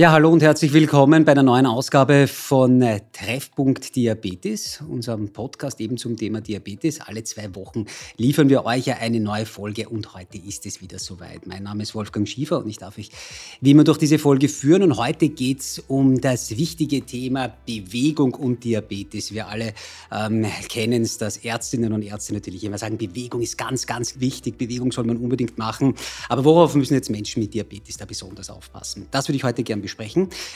Ja, hallo und herzlich willkommen bei einer neuen Ausgabe von äh, Treffpunkt Diabetes, unserem Podcast eben zum Thema Diabetes. Alle zwei Wochen liefern wir euch ja eine neue Folge und heute ist es wieder soweit. Mein Name ist Wolfgang Schiefer und ich darf euch wie immer durch diese Folge führen und heute geht es um das wichtige Thema Bewegung und Diabetes. Wir alle ähm, kennen es, dass Ärztinnen und Ärzte natürlich immer sagen, Bewegung ist ganz, ganz wichtig, Bewegung soll man unbedingt machen. Aber worauf müssen jetzt Menschen mit Diabetes da besonders aufpassen? Das würde ich heute gerne besprechen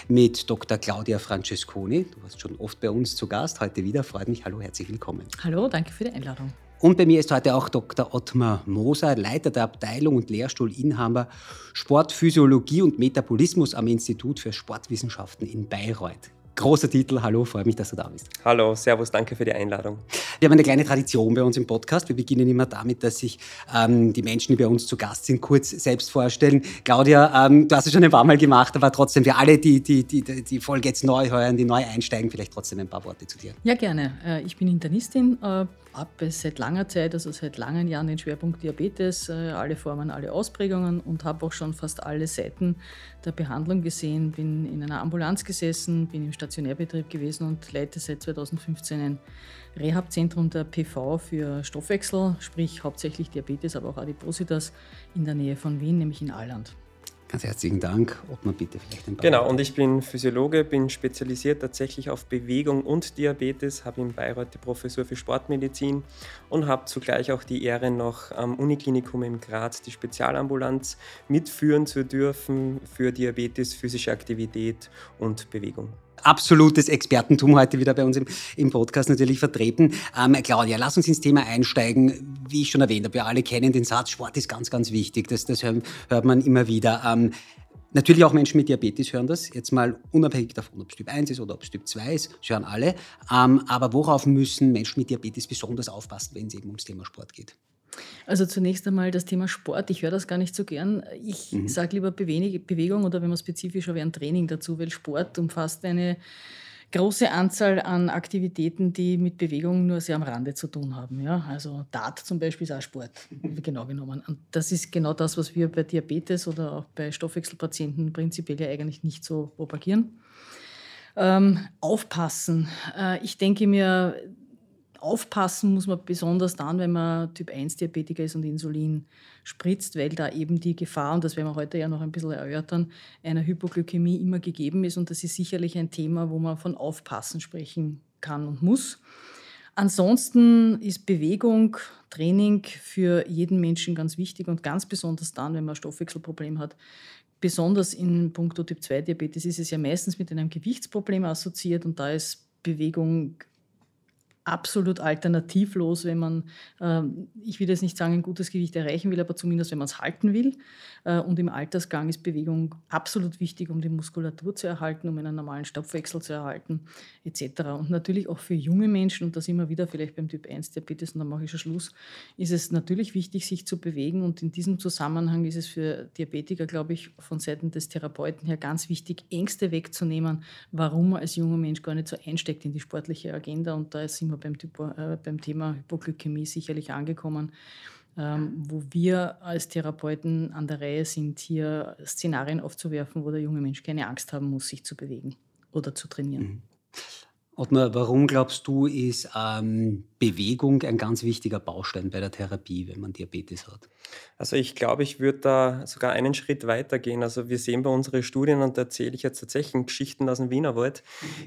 mit Dr. Claudia Francesconi. Du warst schon oft bei uns zu Gast, heute wieder. Freut mich. Hallo, herzlich willkommen. Hallo, danke für die Einladung. Und bei mir ist heute auch Dr. Ottmar Moser, Leiter der Abteilung und Lehrstuhlinhaber Sportphysiologie und Metabolismus am Institut für Sportwissenschaften in Bayreuth. Großer Titel. Hallo, freue mich, dass du da bist. Hallo, Servus, danke für die Einladung. Wir haben eine kleine Tradition bei uns im Podcast. Wir beginnen immer damit, dass sich ähm, die Menschen, die bei uns zu Gast sind, kurz selbst vorstellen. Claudia, ähm, du hast es schon ein paar Mal gemacht, aber trotzdem für alle, die die, die, die Folge jetzt neu hören, die neu einsteigen, vielleicht trotzdem ein paar Worte zu dir. Ja, gerne. Äh, ich bin Internistin, äh, habe seit langer Zeit, also seit langen Jahren den Schwerpunkt Diabetes, äh, alle Formen, alle Ausprägungen und habe auch schon fast alle Seiten der Behandlung gesehen. Bin in einer Ambulanz gesessen, bin im Stationärbetrieb gewesen und leite seit 2015 ein Rehabzentrum der PV für Stoffwechsel, sprich hauptsächlich Diabetes, aber auch Adipositas in der Nähe von Wien, nämlich in Alland. Ganz herzlichen Dank. Ob man bitte vielleicht ein paar Genau, und ich bin Physiologe, bin spezialisiert tatsächlich auf Bewegung und Diabetes, habe in Bayreuth die Professur für Sportmedizin und habe zugleich auch die Ehre, noch am Uniklinikum in Graz die Spezialambulanz mitführen zu dürfen für Diabetes, physische Aktivität und Bewegung absolutes Expertentum heute wieder bei uns im, im Podcast natürlich vertreten. Ähm, Claudia, lass uns ins Thema einsteigen. Wie ich schon erwähnt habe, wir alle kennen den Satz, Sport ist ganz, ganz wichtig. Das, das hört, man immer wieder. Ähm, Natürlich auch Menschen mit Diabetes hören das, jetzt mal unabhängig davon, ob es Typ 1 ist oder ob es Typ 2 ist, das hören alle. Ähm, aber worauf müssen Menschen mit Diabetes besonders aufpassen, wenn es eben ums Thema Sport geht? Also zunächst einmal das Thema Sport. Ich höre das gar nicht so gern. Ich mhm. sage lieber Bewegung oder wenn man spezifischer wäre, ein Training dazu, weil Sport umfasst eine große Anzahl an Aktivitäten, die mit Bewegung nur sehr am Rande zu tun haben. Ja? Also Dart zum Beispiel ist auch Sport, genau genommen. Und das ist genau das, was wir bei Diabetes oder auch bei Stoffwechselpatienten prinzipiell ja eigentlich nicht so propagieren. Ähm, aufpassen. Äh, ich denke mir, aufpassen muss man besonders dann, wenn man Typ 1 Diabetiker ist und Insulin spritzt, weil da eben die Gefahr, und das werden wir heute ja noch ein bisschen erörtern, einer Hypoglykämie immer gegeben ist. Und das ist sicherlich ein Thema, wo man von Aufpassen sprechen kann und muss. Ansonsten ist Bewegung, Training für jeden Menschen ganz wichtig und ganz besonders dann, wenn man ein Stoffwechselproblem hat. Besonders in puncto Typ 2 Diabetes ist es ja meistens mit einem Gewichtsproblem assoziiert und da ist Bewegung absolut alternativlos, wenn man, äh, ich will jetzt nicht sagen, ein gutes Gewicht erreichen will, aber zumindest, wenn man es halten will. Äh, und im Altersgang ist Bewegung absolut wichtig, um die Muskulatur zu erhalten, um einen normalen Stoffwechsel zu erhalten, etc. Und natürlich auch für junge Menschen, und das immer wieder vielleicht beim Typ 1 Diabetes, und dann mache ich schon Schluss, ist es natürlich wichtig, sich zu bewegen. Und in diesem Zusammenhang ist es für Diabetiker, glaube ich, von Seiten des Therapeuten her ganz wichtig, Ängste wegzunehmen, warum man als junger Mensch gar nicht so einsteckt in die sportliche Agenda. Und da sind wir wir beim, Typo, äh, beim Thema Hypoglykämie sicherlich angekommen, ähm, wo wir als Therapeuten an der Reihe sind, hier Szenarien aufzuwerfen, wo der junge Mensch keine Angst haben muss, sich zu bewegen oder zu trainieren. Mhm. Ottmar, warum glaubst du, ist ähm, Bewegung ein ganz wichtiger Baustein bei der Therapie, wenn man Diabetes hat? Also ich glaube, ich würde da sogar einen Schritt weiter gehen. Also wir sehen bei unseren Studien, und da erzähle ich jetzt tatsächlich Geschichten aus dem Wienerwald,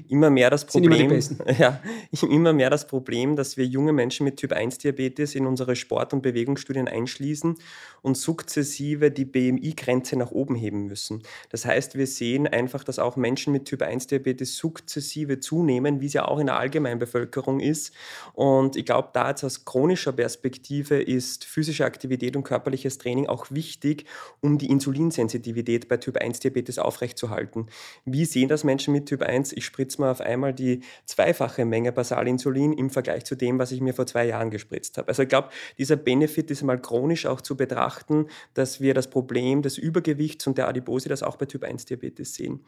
immer mehr das Problem, immer, ja, immer mehr das Problem, dass wir junge Menschen mit Typ-1-Diabetes in unsere Sport- und Bewegungsstudien einschließen und sukzessive die BMI-Grenze nach oben heben müssen. Das heißt, wir sehen einfach, dass auch Menschen mit Typ-1-Diabetes sukzessive zunehmen, wie es ja auch in der Allgemeinbevölkerung ist. Und ich glaube, da jetzt aus chronischer Perspektive ist physische Aktivität und körperliches Training auch wichtig, um die Insulinsensitivität bei Typ-1-Diabetes aufrechtzuerhalten. Wie sehen das Menschen mit Typ 1? Ich spritze mir auf einmal die zweifache Menge Basalinsulin im Vergleich zu dem, was ich mir vor zwei Jahren gespritzt habe. Also ich glaube, dieser Benefit ist mal chronisch auch zu betrachten, dass wir das Problem des Übergewichts und der Adipose das auch bei Typ 1-Diabetes sehen.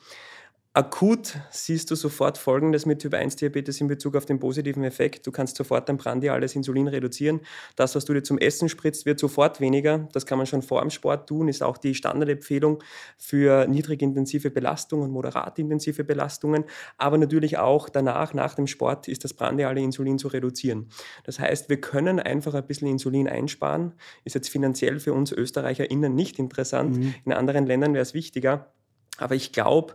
Akut siehst du sofort Folgendes mit Typ 1 Diabetes in Bezug auf den positiven Effekt. Du kannst sofort dein prandiales Insulin reduzieren. Das, was du dir zum Essen spritzt, wird sofort weniger. Das kann man schon vor dem Sport tun, ist auch die Standardempfehlung für niedrigintensive Belastungen und moderatintensive Belastungen. Aber natürlich auch danach, nach dem Sport, ist das prandiale Insulin zu reduzieren. Das heißt, wir können einfach ein bisschen Insulin einsparen. Ist jetzt finanziell für uns ÖsterreicherInnen nicht interessant. Mhm. In anderen Ländern wäre es wichtiger. Aber ich glaube,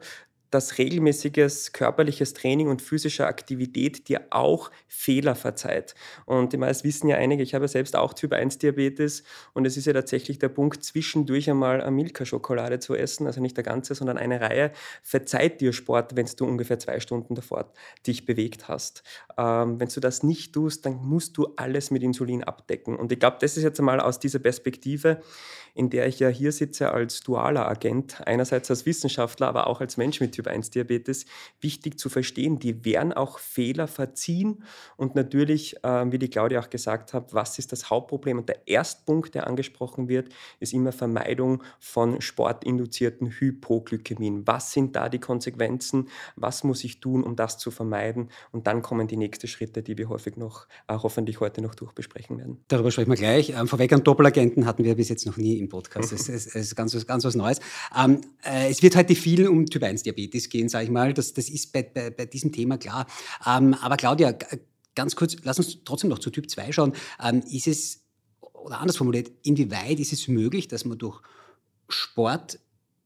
dass regelmäßiges körperliches Training und physische Aktivität dir auch Fehler verzeiht. Und die meisten wissen ja einige, ich habe selbst auch Typ 1 Diabetes und es ist ja tatsächlich der Punkt, zwischendurch einmal eine Milka-Schokolade zu essen, also nicht der ganze, sondern eine Reihe, verzeiht dir Sport, wenn du ungefähr zwei Stunden davor dich bewegt hast. Ähm, wenn du das nicht tust, dann musst du alles mit Insulin abdecken. Und ich glaube, das ist jetzt einmal aus dieser Perspektive, in der ich ja hier sitze als dualer Agent, einerseits als Wissenschaftler, aber auch als Mensch mit Typ 1 Diabetes, wichtig zu verstehen. Die werden auch Fehler verziehen und natürlich, äh, wie die Claudia auch gesagt hat, was ist das Hauptproblem? Und der erste Punkt, der angesprochen wird, ist immer Vermeidung von sportinduzierten Hypoglykämien. Was sind da die Konsequenzen? Was muss ich tun, um das zu vermeiden? Und dann kommen die nächsten Schritte, die wir häufig noch, äh, hoffentlich heute noch durchbesprechen werden. Darüber sprechen wir gleich. Ähm, vorweg an Doppelagenten hatten wir bis jetzt noch nie im Podcast. Das ist, ganz, ganz was Neues. Ähm, äh, es wird heute viel um Typ 1 Diabetes gehen, sage ich mal. Das, das ist bei, bei, bei diesem Thema klar. Ähm, aber Claudia, ganz kurz, lass uns trotzdem noch zu Typ 2 schauen. Ähm, ist es, oder anders formuliert, inwieweit ist es möglich, dass man durch Sport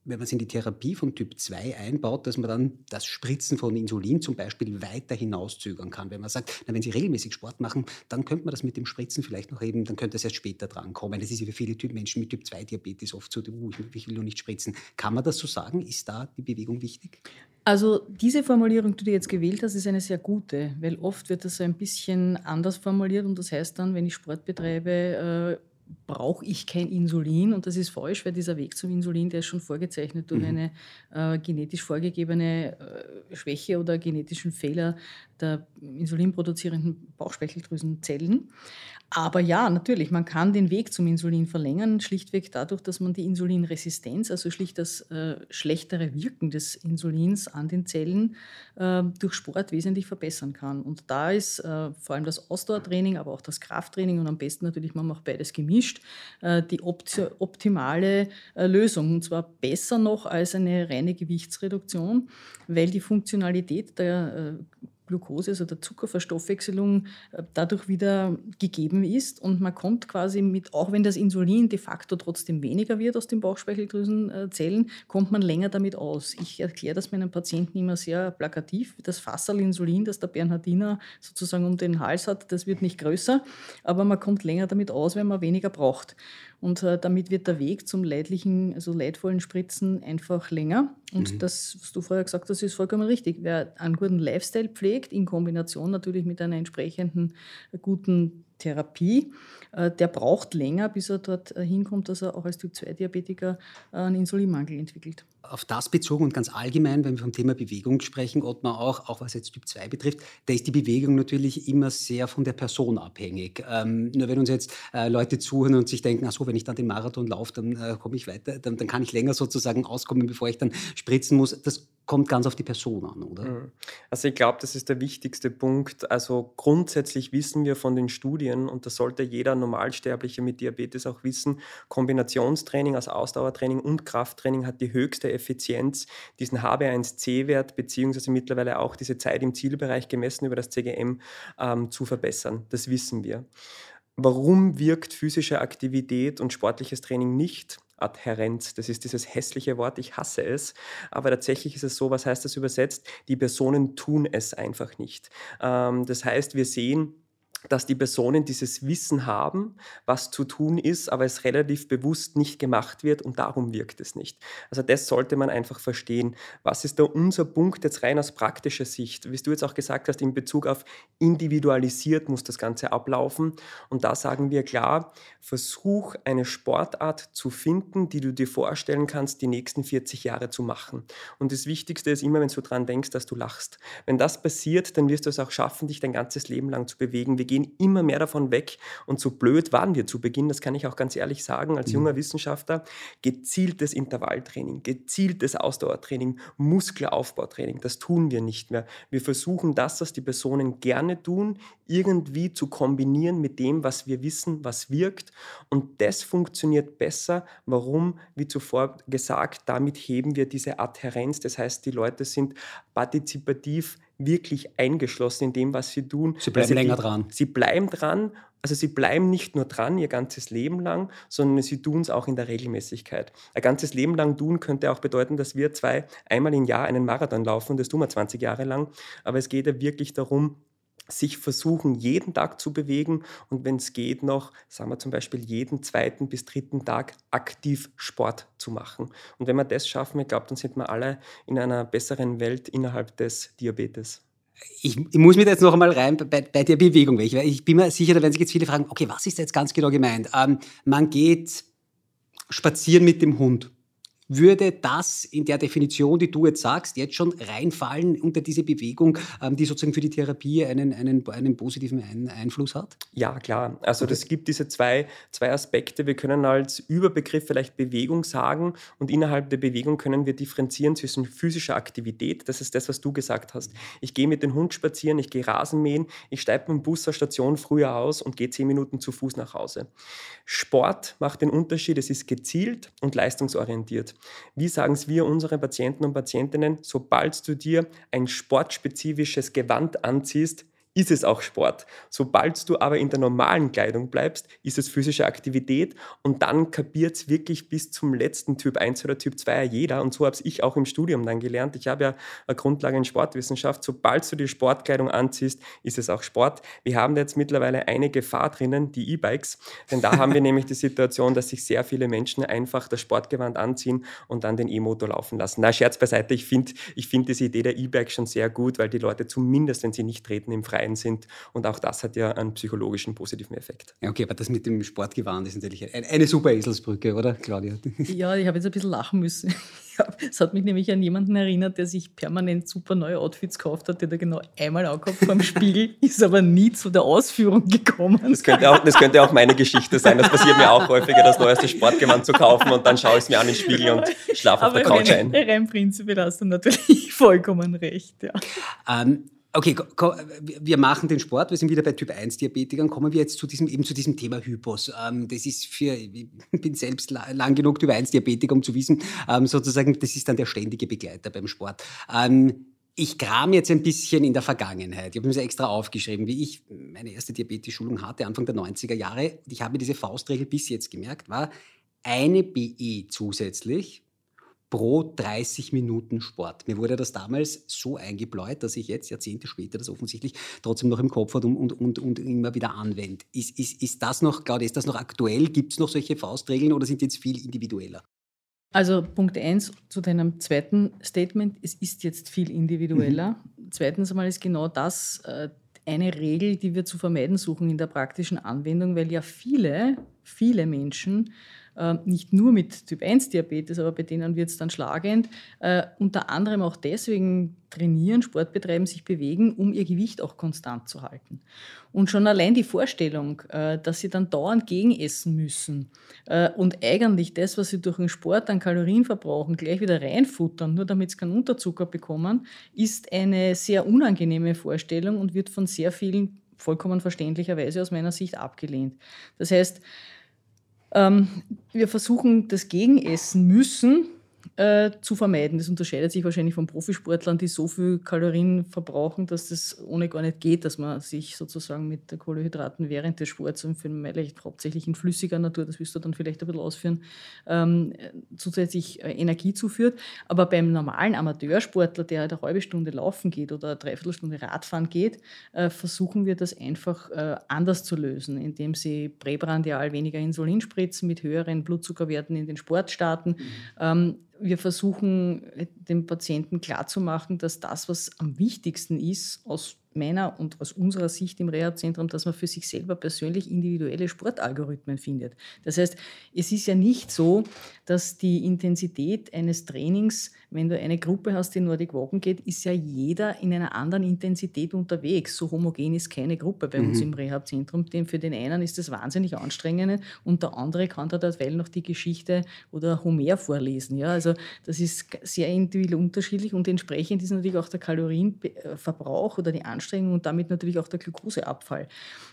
wenn man es in die Therapie von Typ 2 einbaut, dass man dann das Spritzen von Insulin zum Beispiel weiter hinauszögern kann. Wenn man sagt, na, wenn Sie regelmäßig Sport machen, dann könnte man das mit dem Spritzen vielleicht noch eben, dann könnte es erst später dran kommen. Das ist ja für viele typ Menschen mit Typ 2 Diabetes oft so, uh, ich will nur nicht spritzen. Kann man das so sagen? Ist da die Bewegung wichtig? Also diese Formulierung, die du jetzt gewählt hast, ist eine sehr gute, weil oft wird das so ein bisschen anders formuliert und das heißt dann, wenn ich Sport betreibe, äh, brauche ich kein Insulin und das ist falsch, weil dieser Weg zum Insulin, der ist schon vorgezeichnet durch mhm. eine äh, genetisch vorgegebene äh, Schwäche oder genetischen Fehler der insulinproduzierenden Bauchspeicheldrüsenzellen. Aber ja, natürlich, man kann den Weg zum Insulin verlängern, schlichtweg dadurch, dass man die Insulinresistenz, also schlicht das äh, schlechtere Wirken des Insulins an den Zellen äh, durch Sport wesentlich verbessern kann. Und da ist äh, vor allem das Ausdauertraining, aber auch das Krafttraining und am besten natürlich, man macht beides gemischt, äh, die optimale äh, Lösung. Und zwar besser noch als eine reine Gewichtsreduktion, weil die Funktionalität der äh, Glucose, also der Zuckerverstoffwechselung, äh, dadurch wieder gegeben ist. Und man kommt quasi mit, auch wenn das Insulin de facto trotzdem weniger wird aus den Bauchspeicheldrüsenzellen, kommt man länger damit aus. Ich erkläre das meinen Patienten immer sehr plakativ. Das Fassal Insulin, das der Bernhardiner sozusagen um den Hals hat, das wird nicht größer, aber man kommt länger damit aus, wenn man weniger braucht. Und äh, damit wird der Weg zum leidlichen, also leidvollen Spritzen einfach länger. Und mhm. das, was du vorher gesagt hast, ist vollkommen richtig. Wer einen guten Lifestyle pflegt, in Kombination natürlich mit einer entsprechenden äh, guten Therapie, äh, der braucht länger, bis er dort äh, hinkommt, dass er auch als Typ-2-Diabetiker einen Insulinmangel entwickelt. Auf das bezogen und ganz allgemein, wenn wir vom Thema Bewegung sprechen, Ottmar auch, auch was jetzt Typ 2 betrifft, da ist die Bewegung natürlich immer sehr von der Person abhängig. Ähm, nur wenn uns jetzt äh, Leute zuhören und sich denken, ach so, wenn ich dann den Marathon laufe, dann äh, komme ich weiter, dann, dann, kann ich länger sozusagen auskommen, bevor ich dann spritzen muss. Das kommt ganz auf die Person an, oder? Mhm. Also ich glaube, das ist der wichtigste Punkt. Also grundsätzlich wissen wir von den Studien, und das sollte jeder Normalsterbliche mit Diabetes auch wissen, Kombinationstraining, also Ausdauertraining und Krafttraining hat die höchste Effizienz, diesen HB1C-Wert beziehungsweise mittlerweile auch diese Zeit im Zielbereich gemessen über das CGM ähm, zu verbessern. Das wissen wir. Warum wirkt physische Aktivität und sportliches Training nicht? Adhärenz. Das ist dieses hässliche Wort, ich hasse es. Aber tatsächlich ist es so, was heißt das übersetzt? Die Personen tun es einfach nicht. Ähm, das heißt, wir sehen, dass die Personen dieses Wissen haben, was zu tun ist, aber es relativ bewusst nicht gemacht wird und darum wirkt es nicht. Also das sollte man einfach verstehen. Was ist da unser Punkt jetzt rein aus praktischer Sicht? Wie du jetzt auch gesagt hast, in Bezug auf individualisiert muss das Ganze ablaufen. Und da sagen wir klar, versuch eine Sportart zu finden, die du dir vorstellen kannst, die nächsten 40 Jahre zu machen. Und das Wichtigste ist immer, wenn du dran denkst, dass du lachst. Wenn das passiert, dann wirst du es auch schaffen, dich dein ganzes Leben lang zu bewegen. Gehen immer mehr davon weg. Und so blöd waren wir zu Beginn, das kann ich auch ganz ehrlich sagen, als mhm. junger Wissenschaftler, gezieltes Intervalltraining, gezieltes Ausdauertraining, Muskelaufbautraining, das tun wir nicht mehr. Wir versuchen das, was die Personen gerne tun, irgendwie zu kombinieren mit dem, was wir wissen, was wirkt. Und das funktioniert besser. Warum? Wie zuvor gesagt, damit heben wir diese Adhärenz. Das heißt, die Leute sind partizipativ wirklich eingeschlossen in dem, was sie tun. Sie bleiben länger die, dran. Sie bleiben dran. Also sie bleiben nicht nur dran ihr ganzes Leben lang, sondern sie tun es auch in der Regelmäßigkeit. Ein ganzes Leben lang tun könnte auch bedeuten, dass wir zwei einmal im Jahr einen Marathon laufen und das tun wir 20 Jahre lang. Aber es geht ja wirklich darum, sich versuchen, jeden Tag zu bewegen und wenn es geht, noch, sagen wir zum Beispiel, jeden zweiten bis dritten Tag aktiv Sport zu machen. Und wenn wir das schaffen, ich glaube, dann sind wir alle in einer besseren Welt innerhalb des Diabetes. Ich, ich muss mir jetzt noch einmal rein bei, bei der Bewegung. Ich, ich bin mir sicher, da werden sich jetzt viele fragen, okay, was ist jetzt ganz genau gemeint? Ähm, man geht spazieren mit dem Hund würde das in der Definition, die du jetzt sagst, jetzt schon reinfallen unter diese Bewegung, ähm, die sozusagen für die Therapie einen, einen, einen positiven Ein Einfluss hat? Ja, klar. Also es gibt diese zwei, zwei Aspekte. Wir können als Überbegriff vielleicht Bewegung sagen und innerhalb der Bewegung können wir differenzieren zwischen physischer Aktivität, das ist das, was du gesagt hast. Ich gehe mit dem Hund spazieren, ich gehe Rasenmähen, ich steige mit dem Bus zur Station früher aus und gehe zehn Minuten zu Fuß nach Hause. Sport macht den Unterschied, es ist gezielt und leistungsorientiert. Wie sagen es wir unsere Patienten und Patientinnen? Sobald du dir ein sportspezifisches Gewand anziehst, ist es auch Sport. Sobald du aber in der normalen Kleidung bleibst, ist es physische Aktivität und dann kapiert es wirklich bis zum letzten Typ 1 oder Typ 2 jeder und so habe ich auch im Studium dann gelernt. Ich habe ja eine Grundlage in Sportwissenschaft. Sobald du die Sportkleidung anziehst, ist es auch Sport. Wir haben jetzt mittlerweile eine Gefahr drinnen, die E-Bikes, denn da haben wir nämlich die Situation, dass sich sehr viele Menschen einfach das Sportgewand anziehen und dann den E-Motor laufen lassen. Na, Scherz beiseite, ich finde ich find diese Idee der E-Bike schon sehr gut, weil die Leute zumindest, wenn sie nicht treten, im Freien klein sind. Und auch das hat ja einen psychologischen positiven Effekt. Ja, okay, aber das mit dem Sportgewand ist natürlich eine, eine super Eselsbrücke, oder, Claudia? Ja, ich habe jetzt ein bisschen lachen müssen. Es hat mich nämlich an jemanden erinnert, der sich permanent super neue Outfits gekauft hat, der da genau einmal angehabt dem Spiegel, ist aber nie zu der Ausführung gekommen. Das könnte, auch, das könnte auch meine Geschichte sein. Das passiert mir auch häufiger, das neueste Sportgewand zu kaufen und dann schaue ich es mir an den Spiegel und schlafe auf der Couch rein. Rein prinzipiell hast du natürlich vollkommen recht. Ja. Ähm, Okay, wir machen den Sport, wir sind wieder bei Typ 1 Diabetikern. Kommen wir jetzt zu diesem, eben zu diesem Thema Hypos. Ähm, das ist für, ich bin selbst lang genug Typ 1 Diabetiker, um zu wissen, ähm, sozusagen, das ist dann der ständige Begleiter beim Sport. Ähm, ich kram jetzt ein bisschen in der Vergangenheit. Ich habe mir extra aufgeschrieben, wie ich meine erste Diabetes-Schulung hatte, Anfang der 90er Jahre. Ich habe diese Faustregel bis jetzt gemerkt, war eine BE zusätzlich pro 30 Minuten Sport. Mir wurde das damals so eingebläut, dass ich jetzt Jahrzehnte später das offensichtlich trotzdem noch im Kopf habe und, und, und, und immer wieder anwende. Ist, ist, ist das noch, Claudia, ist das noch aktuell? Gibt es noch solche Faustregeln oder sind die jetzt viel individueller? Also Punkt 1 zu deinem zweiten Statement, es ist jetzt viel individueller. Mhm. Zweitens einmal ist genau das äh, eine Regel, die wir zu vermeiden suchen in der praktischen Anwendung, weil ja viele, viele Menschen äh, nicht nur mit Typ-1-Diabetes, aber bei denen wird es dann schlagend, äh, unter anderem auch deswegen trainieren, Sport betreiben, sich bewegen, um ihr Gewicht auch konstant zu halten. Und schon allein die Vorstellung, äh, dass sie dann dauernd gegenessen müssen äh, und eigentlich das, was sie durch den Sport an Kalorien verbrauchen, gleich wieder reinfuttern, nur damit sie keinen Unterzucker bekommen, ist eine sehr unangenehme Vorstellung und wird von sehr vielen vollkommen verständlicherweise aus meiner Sicht abgelehnt. Das heißt, ähm, wir versuchen das Gegenessen müssen äh, zu vermeiden. Das unterscheidet sich wahrscheinlich von Profisportlern, die so viel Kalorien verbrauchen, dass das ohne gar nicht geht, dass man sich sozusagen mit Kohlenhydraten während des Sports und für mich hauptsächlich in flüssiger Natur, das wirst du dann vielleicht ein bisschen ausführen, ähm, zusätzlich äh, Energie zuführt. Aber beim normalen Amateursportler, der halt eine halbe Stunde laufen geht oder eine Dreiviertelstunde Radfahren geht, äh, versuchen wir das einfach äh, anders zu lösen, indem sie präprandial weniger Insulin spritzen, mit höheren Blutzuckerwerten in den Sport starten. Mhm. Ähm, wir versuchen den Patienten klarzumachen, dass das, was am wichtigsten ist, aus meiner und aus unserer Sicht im Reha-Zentrum, dass man für sich selber persönlich individuelle Sportalgorithmen findet. Das heißt, es ist ja nicht so, dass die Intensität eines Trainings, wenn du eine Gruppe hast, die Nordic Walken geht, ist ja jeder in einer anderen Intensität unterwegs. So homogen ist keine Gruppe bei mhm. uns im Reha-Zentrum. Für den einen ist das wahnsinnig anstrengend und der andere kann da derweil noch die Geschichte oder Homer vorlesen. Ja, also das ist sehr individuell unterschiedlich und entsprechend ist natürlich auch der Kalorienverbrauch oder die Anstrengung und damit natürlich auch der Glukoseabfall.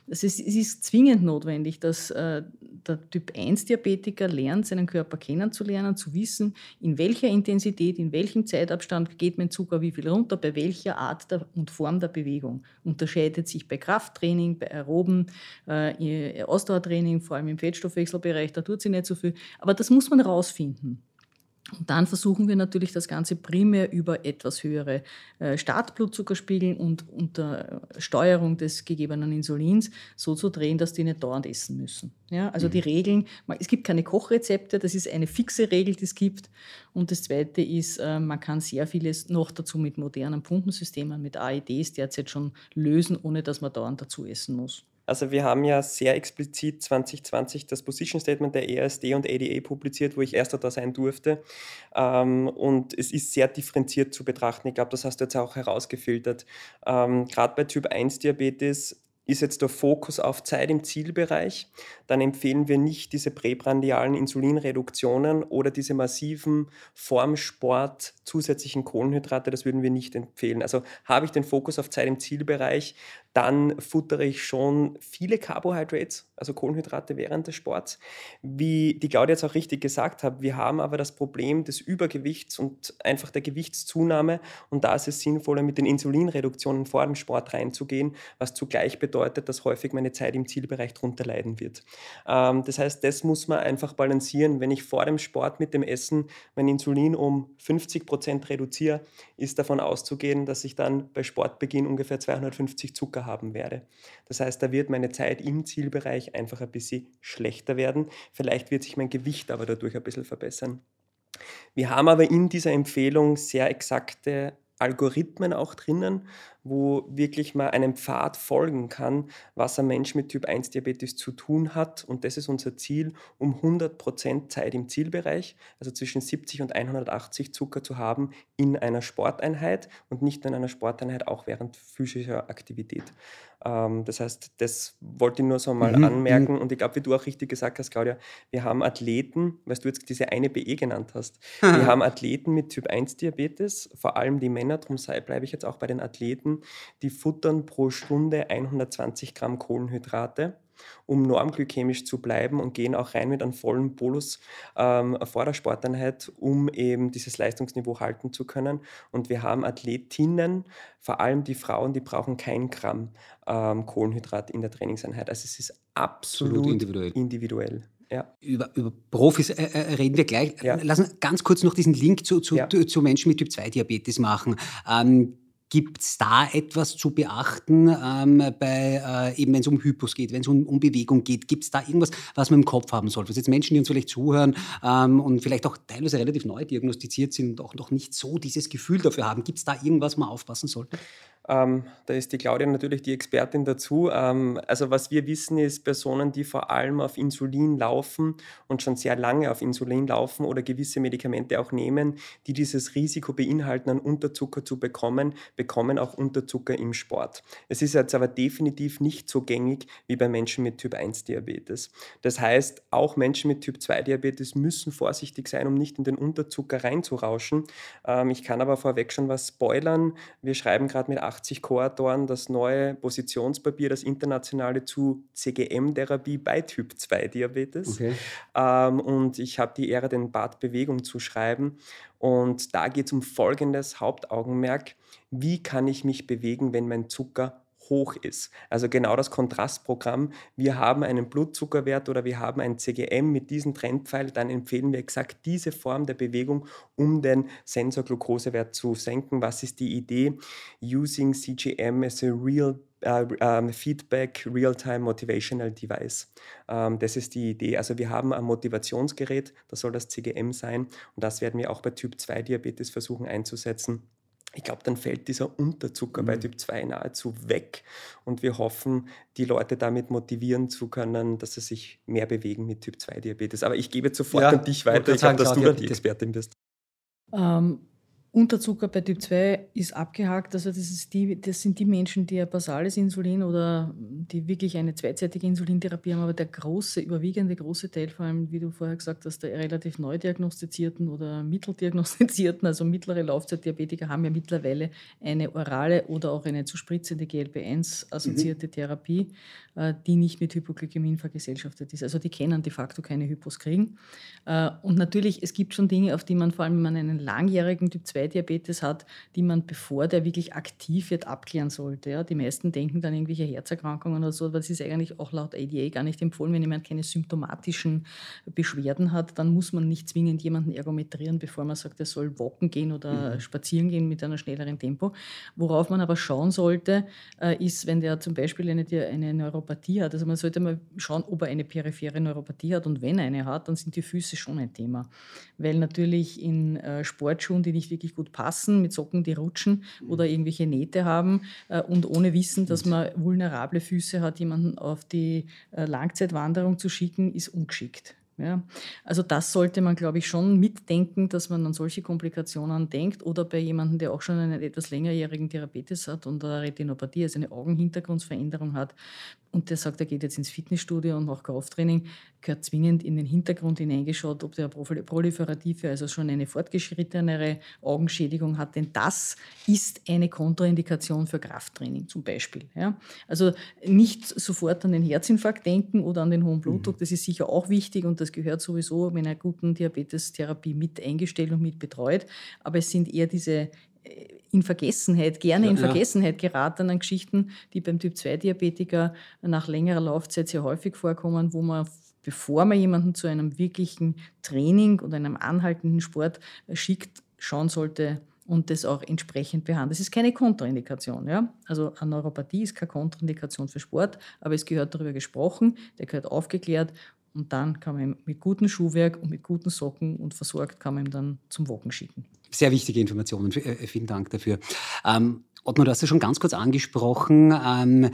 Das ist, es ist zwingend notwendig, dass äh, der Typ-1-Diabetiker lernt, seinen Körper kennenzulernen, zu wissen, in welcher Intensität, in welchem Zeitabstand geht mein Zucker wie viel runter, bei welcher Art der, und Form der Bewegung. Unterscheidet sich bei Krafttraining, bei Aeroben, äh, Ausdauertraining, vor allem im Fettstoffwechselbereich, da tut sich nicht so viel. Aber das muss man herausfinden. Und dann versuchen wir natürlich das Ganze primär über etwas höhere äh, Startblutzuckerspiegel und unter Steuerung des gegebenen Insulins so zu drehen, dass die nicht dauernd essen müssen. Ja, also mhm. die Regeln, es gibt keine Kochrezepte, das ist eine fixe Regel, die es gibt. Und das Zweite ist, äh, man kann sehr vieles noch dazu mit modernen Pumpensystemen, mit AEDs derzeit schon lösen, ohne dass man dauernd dazu essen muss. Also wir haben ja sehr explizit 2020 das Position Statement der ESD und ADA publiziert, wo ich erster da sein durfte. Ähm, und es ist sehr differenziert zu betrachten. Ich glaube, das hast du jetzt auch herausgefiltert. Ähm, Gerade bei Typ 1 Diabetes ist jetzt der Fokus auf Zeit im Zielbereich, dann empfehlen wir nicht diese präprandialen Insulinreduktionen oder diese massiven Formsport zusätzlichen Kohlenhydrate, das würden wir nicht empfehlen. Also habe ich den Fokus auf Zeit im Zielbereich, dann futtere ich schon viele Carbohydrates, also Kohlenhydrate während des Sports. Wie die Claudia jetzt auch richtig gesagt hat, wir haben aber das Problem des Übergewichts und einfach der Gewichtszunahme und da ist es sinnvoller, mit den Insulinreduktionen vor dem Sport reinzugehen, was zugleich bedeutet, dass häufig meine Zeit im Zielbereich drunter leiden wird. Ähm, das heißt, das muss man einfach balancieren. Wenn ich vor dem Sport mit dem Essen mein Insulin um 50 Prozent reduziere, ist davon auszugehen, dass ich dann bei Sportbeginn ungefähr 250 Zucker haben werde. Das heißt, da wird meine Zeit im Zielbereich einfach ein bisschen schlechter werden. Vielleicht wird sich mein Gewicht aber dadurch ein bisschen verbessern. Wir haben aber in dieser Empfehlung sehr exakte Algorithmen auch drinnen, wo wirklich mal einem Pfad folgen kann, was ein Mensch mit Typ 1 Diabetes zu tun hat. Und das ist unser Ziel, um 100% Zeit im Zielbereich, also zwischen 70 und 180 Zucker zu haben in einer Sporteinheit und nicht in einer Sporteinheit auch während physischer Aktivität. Ähm, das heißt, das wollte ich nur so mal mhm. anmerken. Mhm. Und ich glaube, wie du auch richtig gesagt hast, Claudia, wir haben Athleten, weil du jetzt diese eine BE genannt hast, wir haben Athleten mit Typ 1 Diabetes, vor allem die Männer, darum bleibe ich jetzt auch bei den Athleten, die futtern pro Stunde 120 Gramm Kohlenhydrate um normglykämisch zu bleiben und gehen auch rein mit einem vollen Bolus ähm, vor der Sporteinheit, um eben dieses Leistungsniveau halten zu können. Und wir haben Athletinnen, vor allem die Frauen, die brauchen kein Gramm ähm, Kohlenhydrat in der Trainingseinheit. Also es ist absolut, absolut individuell. individuell. Ja. Über, über Profis äh, äh, reden wir gleich. Ja. Lass uns ganz kurz noch diesen Link zu, zu, ja. zu Menschen mit Typ-2-Diabetes machen. Ähm, Gibt es da etwas zu beachten, ähm, bei, äh, eben wenn es um Hypos geht, wenn es um, um, Bewegung geht? Gibt es da irgendwas, was man im Kopf haben sollte? Was jetzt Menschen, die uns vielleicht zuhören ähm, und vielleicht auch teilweise relativ neu diagnostiziert sind und auch noch nicht so dieses Gefühl dafür haben, gibt es da irgendwas, man aufpassen sollte? Ähm, da ist die Claudia natürlich die Expertin dazu. Ähm, also was wir wissen ist, Personen, die vor allem auf Insulin laufen und schon sehr lange auf Insulin laufen oder gewisse Medikamente auch nehmen, die dieses Risiko beinhalten, einen Unterzucker zu bekommen, bekommen auch Unterzucker im Sport. Es ist jetzt aber definitiv nicht so gängig wie bei Menschen mit Typ 1 Diabetes. Das heißt, auch Menschen mit Typ 2 Diabetes müssen vorsichtig sein, um nicht in den Unterzucker reinzurauschen. Ähm, ich kann aber vorweg schon was spoilern. Wir schreiben gerade mit 8 80 Co-Autoren das neue Positionspapier, das internationale zu CGM-Therapie bei Typ 2 Diabetes. Okay. Ähm, und ich habe die Ehre, den Bad Bewegung zu schreiben. Und da geht es um folgendes Hauptaugenmerk. Wie kann ich mich bewegen, wenn mein Zucker hoch ist. Also genau das Kontrastprogramm. Wir haben einen Blutzuckerwert oder wir haben ein CGM mit diesem Trendpfeil, dann empfehlen wir exakt diese Form der Bewegung, um den Sensor-Glukosewert zu senken. Was ist die Idee? Using CGM as a real Uh, um, Feedback Real-Time Motivational Device. Um, das ist die Idee. Also wir haben ein Motivationsgerät, das soll das CGM sein und das werden wir auch bei Typ 2 Diabetes versuchen einzusetzen ich glaube, dann fällt dieser Unterzucker mhm. bei Typ 2 nahezu weg und wir hoffen, die Leute damit motivieren zu können, dass sie sich mehr bewegen mit Typ 2 Diabetes. Aber ich gebe sofort ja, an dich weiter. Ich glaube, dass du da die Expertin bist. Ähm, Unterzucker bei Typ 2 ist abgehakt. Also das, die, das sind die Menschen, die ein basales Insulin oder die wirklich eine zweizeitige Insulintherapie haben. Aber der große, überwiegende große Teil, vor allem, wie du vorher gesagt hast, der relativ neu diagnostizierten oder mitteldiagnostizierten, also mittlere Laufzeitdiabetiker, haben ja mittlerweile eine orale oder auch eine zu spritzende GLP-1-assoziierte mhm. Therapie, äh, die nicht mit Hypoglykämien vergesellschaftet ist. Also die kennen de facto keine Hypos kriegen. Äh, und natürlich, es gibt schon Dinge, auf die man vor allem, wenn man einen langjährigen Typ 2 2-Diabetes hat, die man, bevor der wirklich aktiv wird, abklären sollte. Ja, die meisten denken dann irgendwelche Herzerkrankungen oder so, aber das ist eigentlich auch laut ADA gar nicht empfohlen. Wenn jemand keine symptomatischen Beschwerden hat, dann muss man nicht zwingend jemanden ergometrieren, bevor man sagt, er soll walken gehen oder mhm. spazieren gehen mit einem schnelleren Tempo. Worauf man aber schauen sollte, äh, ist, wenn der zum Beispiel eine, eine Neuropathie hat. Also man sollte mal schauen, ob er eine periphere Neuropathie hat und wenn er eine hat, dann sind die Füße schon ein Thema. Weil natürlich in äh, Sportschuhen, die nicht wirklich gut passen, mit Socken, die rutschen oder mhm. irgendwelche Nähte haben äh, und ohne Wissen, dass man vulnerable Füße hat, jemanden auf die äh, Langzeitwanderung zu schicken, ist ungeschickt. Ja, also das sollte man, glaube ich, schon mitdenken, dass man an solche Komplikationen denkt oder bei jemandem, der auch schon einen etwas längerjährigen Diabetes hat und eine Retinopathie, also eine Augenhintergrundsveränderung hat, und der sagt, er geht jetzt ins Fitnessstudio und macht Krafttraining, gehört zwingend in den Hintergrund hineingeschaut, ob der proliferative, also schon eine fortgeschrittenere Augenschädigung hat. Denn das ist eine Kontraindikation für Krafttraining zum Beispiel. Ja? Also nicht sofort an den Herzinfarkt denken oder an den hohen Blutdruck, mhm. das ist sicher auch wichtig und das gehört sowieso mit einer guten Diabetestherapie mit eingestellt und mit betreut. Aber es sind eher diese in Vergessenheit, gerne in Vergessenheit geratenen Geschichten, die beim Typ-2-Diabetiker nach längerer Laufzeit sehr häufig vorkommen, wo man bevor man jemanden zu einem wirklichen Training oder einem anhaltenden Sport schickt, schauen sollte und das auch entsprechend behandeln. Das ist keine Kontraindikation. Ja? Also eine Neuropathie ist keine Kontraindikation für Sport, aber es gehört darüber gesprochen, der gehört aufgeklärt und dann kann man mit gutem Schuhwerk und mit guten Socken und versorgt kann man ihn dann zum Woken schicken. Sehr wichtige Informationen. Äh, vielen Dank dafür. Ähm, Ottmar, du hast es schon ganz kurz angesprochen. Ähm,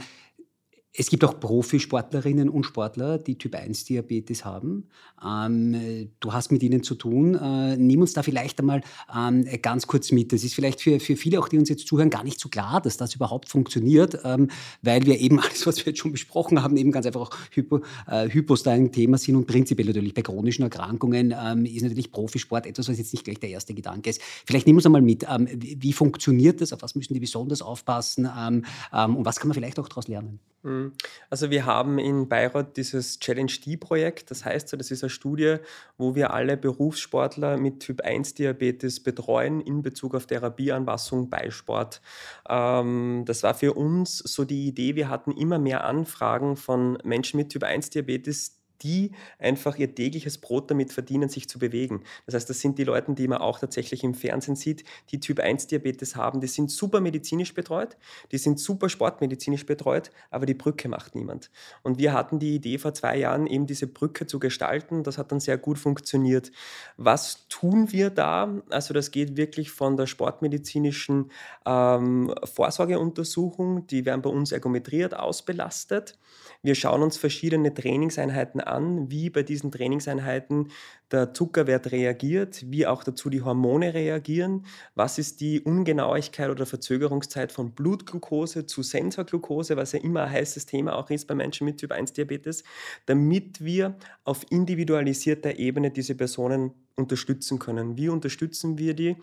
es gibt auch Profisportlerinnen und Sportler, die Typ-1-Diabetes haben. Ähm, du hast mit ihnen zu tun. Äh, nimm uns da vielleicht einmal ähm, ganz kurz mit. Das ist vielleicht für, für viele, auch die uns jetzt zuhören, gar nicht so klar, dass das überhaupt funktioniert, ähm, weil wir eben alles, was wir jetzt schon besprochen haben, eben ganz einfach auch Hypo, äh, Hypos da ein Thema sind und prinzipiell natürlich bei chronischen Erkrankungen ähm, ist natürlich Profisport etwas, was jetzt nicht gleich der erste Gedanke ist. Vielleicht nimm uns einmal mit. Ähm, wie, funktioniert das? Auf was müssen die besonders aufpassen? Ähm, und was kann man vielleicht auch daraus lernen? Mhm. Also wir haben in Bayreuth dieses Challenge D-Projekt. Das heißt, das ist eine Studie, wo wir alle Berufssportler mit Typ-1-Diabetes betreuen in Bezug auf Therapieanpassung bei Sport. Ähm, das war für uns so die Idee, wir hatten immer mehr Anfragen von Menschen mit Typ-1-Diabetes, die einfach ihr tägliches Brot damit verdienen, sich zu bewegen. Das heißt, das sind die Leute, die man auch tatsächlich im Fernsehen sieht, die Typ-1-Diabetes haben. Die sind super medizinisch betreut, die sind super sportmedizinisch betreut, aber die Brücke macht niemand. Und wir hatten die Idee vor zwei Jahren, eben diese Brücke zu gestalten. Das hat dann sehr gut funktioniert. Was tun wir da? Also das geht wirklich von der sportmedizinischen ähm, Vorsorgeuntersuchung, die werden bei uns ergometriert, ausbelastet. Wir schauen uns verschiedene Trainingseinheiten an, wie bei diesen Trainingseinheiten der Zuckerwert reagiert, wie auch dazu die Hormone reagieren, was ist die Ungenauigkeit oder Verzögerungszeit von Blutglucose zu Sensorglucose, was ja immer ein heißes Thema auch ist bei Menschen mit Typ-1-Diabetes, damit wir auf individualisierter Ebene diese Personen unterstützen können. Wie unterstützen wir die?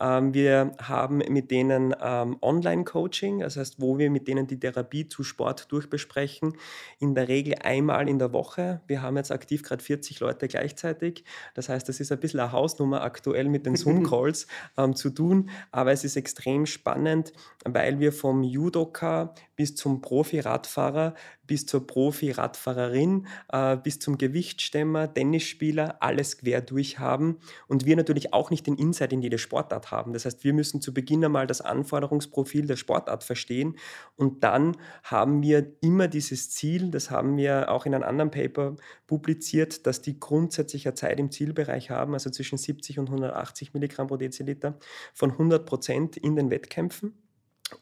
Ähm, wir haben mit denen ähm, Online-Coaching, das heißt, wo wir mit denen die Therapie zu Sport durchbesprechen, in der Regel einmal in der Woche. Wir haben jetzt aktiv gerade 40 Leute gleichzeitig. Das heißt, das ist ein bisschen eine Hausnummer aktuell mit den Zoom-Calls ähm, zu tun, aber es ist extrem spannend, weil wir vom Judoka bis zum Profi-Radfahrer bis zur Profi-Radfahrerin, äh, bis zum Gewichtsstemmer, Tennisspieler, alles quer durch haben. Und wir natürlich auch nicht den Insight in jede Sportart haben. Das heißt, wir müssen zu Beginn einmal das Anforderungsprofil der Sportart verstehen und dann haben wir immer dieses Ziel, das haben wir auch in einem anderen Paper publiziert, dass die grundsätzliche Zeit im Zielbereich haben, also zwischen 70 und 180 Milligramm pro Deziliter, von 100 Prozent in den Wettkämpfen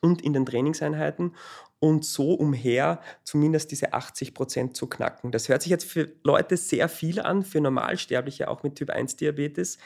und in den Trainingseinheiten und so umher zumindest diese 80 Prozent zu knacken. Das hört sich jetzt für Leute sehr viel an, für Normalsterbliche auch mit Typ 1 Diabetes,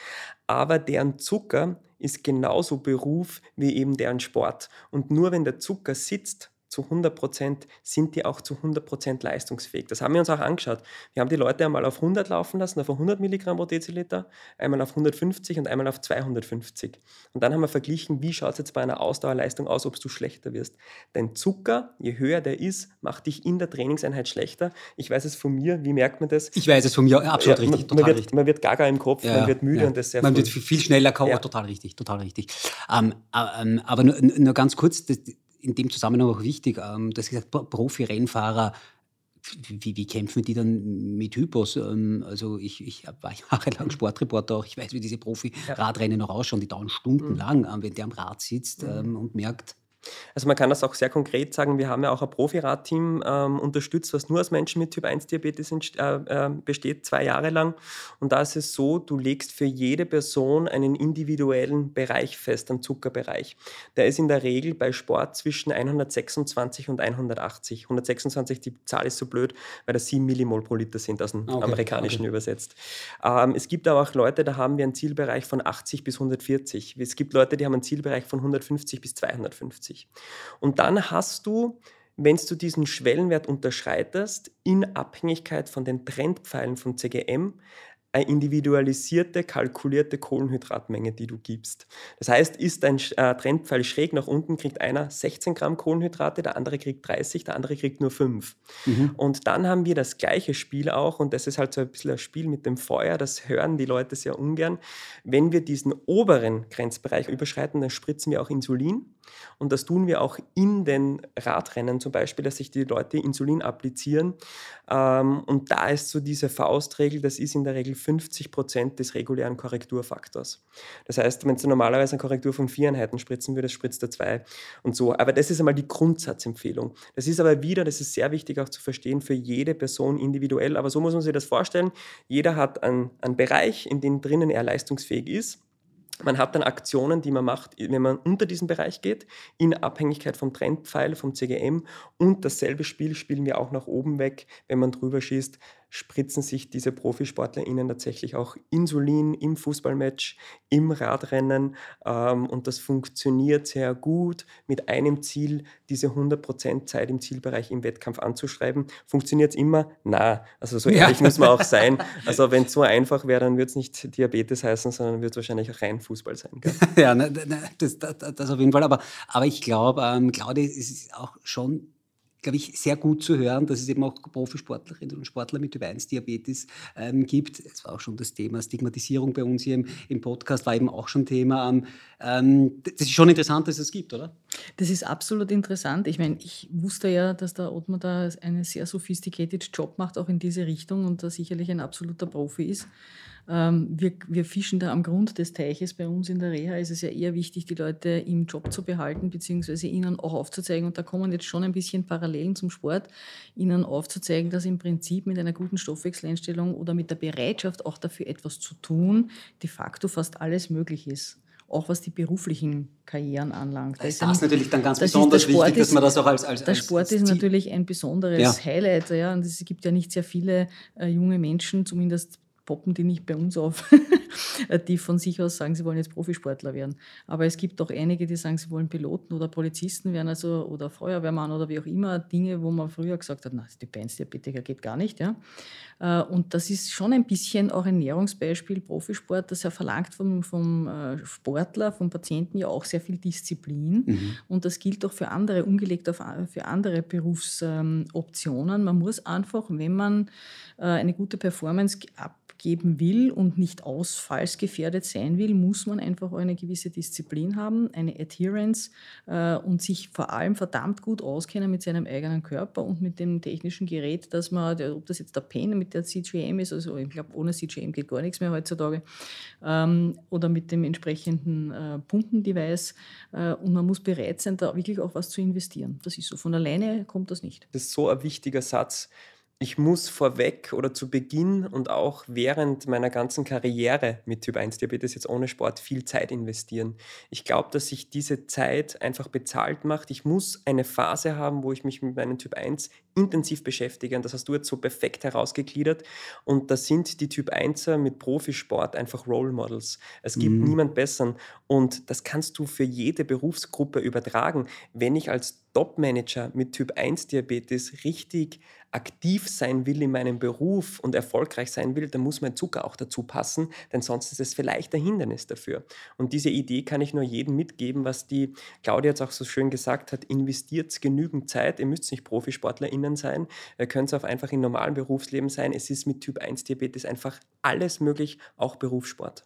aber deren Zucker ist genauso Beruf wie eben deren Sport. Und nur wenn der Zucker sitzt, zu 100 Prozent sind die auch zu 100 Prozent leistungsfähig. Das haben wir uns auch angeschaut. Wir haben die Leute einmal auf 100 laufen lassen, auf 100 Milligramm pro Deziliter, einmal auf 150 und einmal auf 250. Und dann haben wir verglichen, wie schaut es jetzt bei einer Ausdauerleistung aus, ob du schlechter wirst. Dein Zucker, je höher der ist, macht dich in der Trainingseinheit schlechter. Ich weiß es von mir, wie merkt man das? Ich weiß es von mir, absolut ja, richtig, man, man wird, richtig. Man wird gaga im Kopf, ja, man wird müde ja. und das sehr Man früh. wird viel schneller kaum, total richtig, total richtig. Ähm, ähm, aber nur, nur, ganz kurz, das, in dem Zusammenhang auch wichtig, ähm, dass gesagt, Profi-Rennfahrer, wie, wie, kämpfen die dann mit Hypos? Ähm, also ich, ich war jahrelang Sportreporter auch, ich weiß, wie diese Profi-Radrennen noch ausschauen, die dauern stundenlang, mhm. wenn der am Rad sitzt mhm. ähm, und merkt, also man kann das auch sehr konkret sagen. Wir haben ja auch ein Profiradteam ähm, unterstützt, was nur aus Menschen mit Typ-1-Diabetes äh, äh, besteht, zwei Jahre lang. Und da ist es so, du legst für jede Person einen individuellen Bereich fest, einen Zuckerbereich. Der ist in der Regel bei Sport zwischen 126 und 180. 126, die Zahl ist so blöd, weil das 7 Millimol pro Liter sind, aus dem okay, Amerikanischen okay. übersetzt. Ähm, es gibt aber auch Leute, da haben wir einen Zielbereich von 80 bis 140. Es gibt Leute, die haben einen Zielbereich von 150 bis 250. Und dann hast du, wenn du diesen Schwellenwert unterschreitest, in Abhängigkeit von den Trendpfeilen von CGM, eine individualisierte, kalkulierte Kohlenhydratmenge, die du gibst. Das heißt, ist ein äh, Trendpfeil schräg nach unten, kriegt einer 16 Gramm Kohlenhydrate, der andere kriegt 30, der andere kriegt nur 5. Mhm. Und dann haben wir das gleiche Spiel auch, und das ist halt so ein bisschen ein Spiel mit dem Feuer, das hören die Leute sehr ungern. Wenn wir diesen oberen Grenzbereich überschreiten, dann spritzen wir auch Insulin. Und das tun wir auch in den Radrennen zum Beispiel, dass sich die Leute Insulin applizieren. Ähm, und da ist so diese Faustregel, das ist in der Regel 50 Prozent des regulären Korrekturfaktors. Das heißt, wenn du normalerweise eine Korrektur von vier Einheiten spritzen würdest, spritzt er zwei und so. Aber das ist einmal die Grundsatzempfehlung. Das ist aber wieder, das ist sehr wichtig auch zu verstehen, für jede Person individuell. Aber so muss man sich das vorstellen. Jeder hat einen, einen Bereich, in dem drinnen er leistungsfähig ist. Man hat dann Aktionen, die man macht, wenn man unter diesen Bereich geht, in Abhängigkeit vom Trendpfeil, vom CGM. Und dasselbe Spiel spielen wir auch nach oben weg, wenn man drüber schießt spritzen sich diese ProfisportlerInnen tatsächlich auch Insulin im Fußballmatch, im Radrennen ähm, und das funktioniert sehr gut mit einem Ziel, diese 100% Zeit im Zielbereich im Wettkampf anzuschreiben. Funktioniert es immer? Na, also so ehrlich ja. muss man auch sein. Also wenn es so einfach wäre, dann würde es nicht Diabetes heißen, sondern würde es wahrscheinlich auch rein Fußball sein. Gell? ja, na, na, das, das, das, auf jeden Fall. Aber, aber ich glaube, ähm, Claudia, es ist auch schon glaube ich, sehr gut zu hören, dass es eben auch Profisportlerinnen und Sportler mit Typ-1-Diabetes ähm, gibt. Es war auch schon das Thema Stigmatisierung bei uns hier im, im Podcast, war eben auch schon Thema. Ähm, das ist schon interessant, dass es gibt, oder? Das ist absolut interessant. Ich meine, ich wusste ja, dass der Ottmar da einen sehr sophisticated Job macht, auch in diese Richtung und da sicherlich ein absoluter Profi ist. Ähm, wir, wir fischen da am Grund des Teiches. Bei uns in der Reha ist es ja eher wichtig, die Leute im Job zu behalten, beziehungsweise ihnen auch aufzuzeigen, und da kommen jetzt schon ein bisschen Parallelen zum Sport, ihnen aufzuzeigen, dass im Prinzip mit einer guten Stoffwechseleinstellung oder mit der Bereitschaft auch dafür etwas zu tun, de facto fast alles möglich ist auch was die beruflichen Karrieren anlangt. Da ist das natürlich dann ganz besonders wichtig, ist, dass man das auch als, als Der Sport als ist natürlich ein besonderes ja. Highlight. Ja, und es gibt ja nicht sehr viele äh, junge Menschen, zumindest poppen die nicht bei uns auf, die von sich aus sagen, sie wollen jetzt Profisportler werden. Aber es gibt auch einige, die sagen, sie wollen Piloten oder Polizisten werden, also oder Feuerwehrmann oder wie auch immer, Dinge, wo man früher gesagt hat, na, die Diabetes geht gar nicht. Ja? Äh, und das ist schon ein bisschen auch ein Nährungsbeispiel Profisport, das ja verlangt vom, vom äh, Sportler, vom Patienten ja auch sehr viel Disziplin. Mhm. Und das gilt auch für andere, umgelegt auf, für andere Berufsoptionen. Man muss einfach, wenn man äh, eine gute Performance ab abgeben will und nicht ausfallsgefährdet sein will, muss man einfach eine gewisse Disziplin haben, eine Adherence äh, und sich vor allem verdammt gut auskennen mit seinem eigenen Körper und mit dem technischen Gerät, dass man, ob das jetzt der Pen mit der CGM ist, also ich glaube, ohne CGM geht gar nichts mehr heutzutage, ähm, oder mit dem entsprechenden äh, Pumpendevice. Äh, und man muss bereit sein, da wirklich auch was zu investieren. Das ist so. Von alleine kommt das nicht. Das ist so ein wichtiger Satz ich muss vorweg oder zu Beginn und auch während meiner ganzen Karriere mit Typ 1 Diabetes jetzt ohne Sport viel Zeit investieren. Ich glaube, dass sich diese Zeit einfach bezahlt macht. Ich muss eine Phase haben, wo ich mich mit meinem Typ 1 intensiv beschäftige. Und das hast du jetzt so perfekt herausgegliedert. Und da sind die Typ 1er mit Profisport einfach Role Models. Es gibt mhm. niemand besseren. Und das kannst du für jede Berufsgruppe übertragen. Wenn ich als Top-Manager mit Typ 1 Diabetes richtig aktiv sein will in meinem Beruf und erfolgreich sein will, dann muss mein Zucker auch dazu passen, denn sonst ist es vielleicht ein Hindernis dafür. Und diese Idee kann ich nur jedem mitgeben, was die Claudia jetzt auch so schön gesagt hat, investiert genügend Zeit, ihr müsst nicht ProfisportlerInnen sein, ihr könnt es auch einfach im normalen Berufsleben sein, es ist mit Typ 1 Diabetes einfach alles möglich, auch Berufssport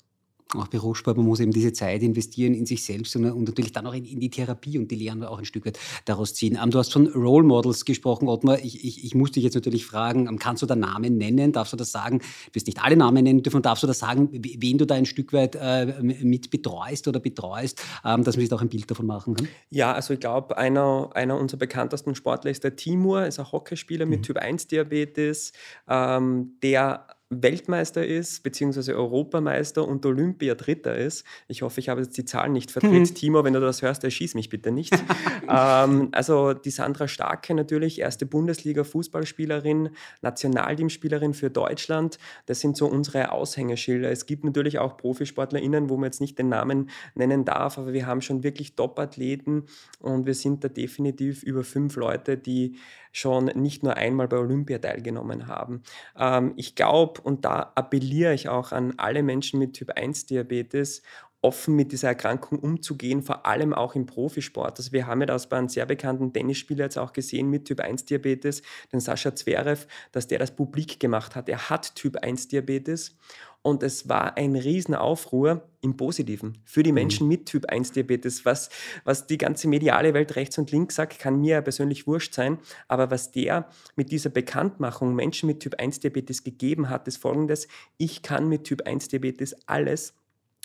auch Berufssport, man muss eben diese Zeit investieren in sich selbst und, und natürlich dann auch in, in, die Therapie und die Lehren auch ein Stück weit daraus ziehen. Um, du hast von Role Models gesprochen, Ottmar. Ich, ich, ich muss dich jetzt natürlich fragen, um, kannst du da Namen nennen? Darfst du das sagen? Du wirst nicht alle Namen nennen dürfen. Darfst du das sagen, wen du da ein Stück weit äh, mit betreust oder betreust, ähm, dass man sich da auch ein Bild davon machen kann? Ja, also ich glaube, einer, einer unserer bekanntesten Sportler ist der Timur, ist ein Hockeyspieler mit mhm. Typ 1 Diabetes, ähm, der Weltmeister ist, beziehungsweise Europameister und Olympiadritter ist. Ich hoffe, ich habe jetzt die Zahlen nicht verdreht. Mhm. Timo, wenn du das hörst, erschieß mich bitte nicht. ähm, also die Sandra Starke natürlich, erste Bundesliga-Fußballspielerin, Nationalteamspielerin für Deutschland. Das sind so unsere Aushängeschilder. Es gibt natürlich auch ProfisportlerInnen, wo man jetzt nicht den Namen nennen darf, aber wir haben schon wirklich Top-Athleten und wir sind da definitiv über fünf Leute, die schon nicht nur einmal bei Olympia teilgenommen haben. Ähm, ich glaube, und da appelliere ich auch an alle Menschen mit Typ 1 Diabetes, offen mit dieser Erkrankung umzugehen, vor allem auch im Profisport. Also wir haben ja das bei einem sehr bekannten Tennisspieler jetzt auch gesehen mit Typ 1 Diabetes, den Sascha Zverev, dass der das publik gemacht hat. Er hat Typ 1 Diabetes und es war ein Riesenaufruhr im Positiven für die mhm. Menschen mit Typ 1 Diabetes. Was, was die ganze mediale Welt rechts und links sagt, kann mir persönlich wurscht sein. Aber was der mit dieser Bekanntmachung Menschen mit Typ 1 Diabetes gegeben hat, ist folgendes. Ich kann mit Typ 1 Diabetes alles.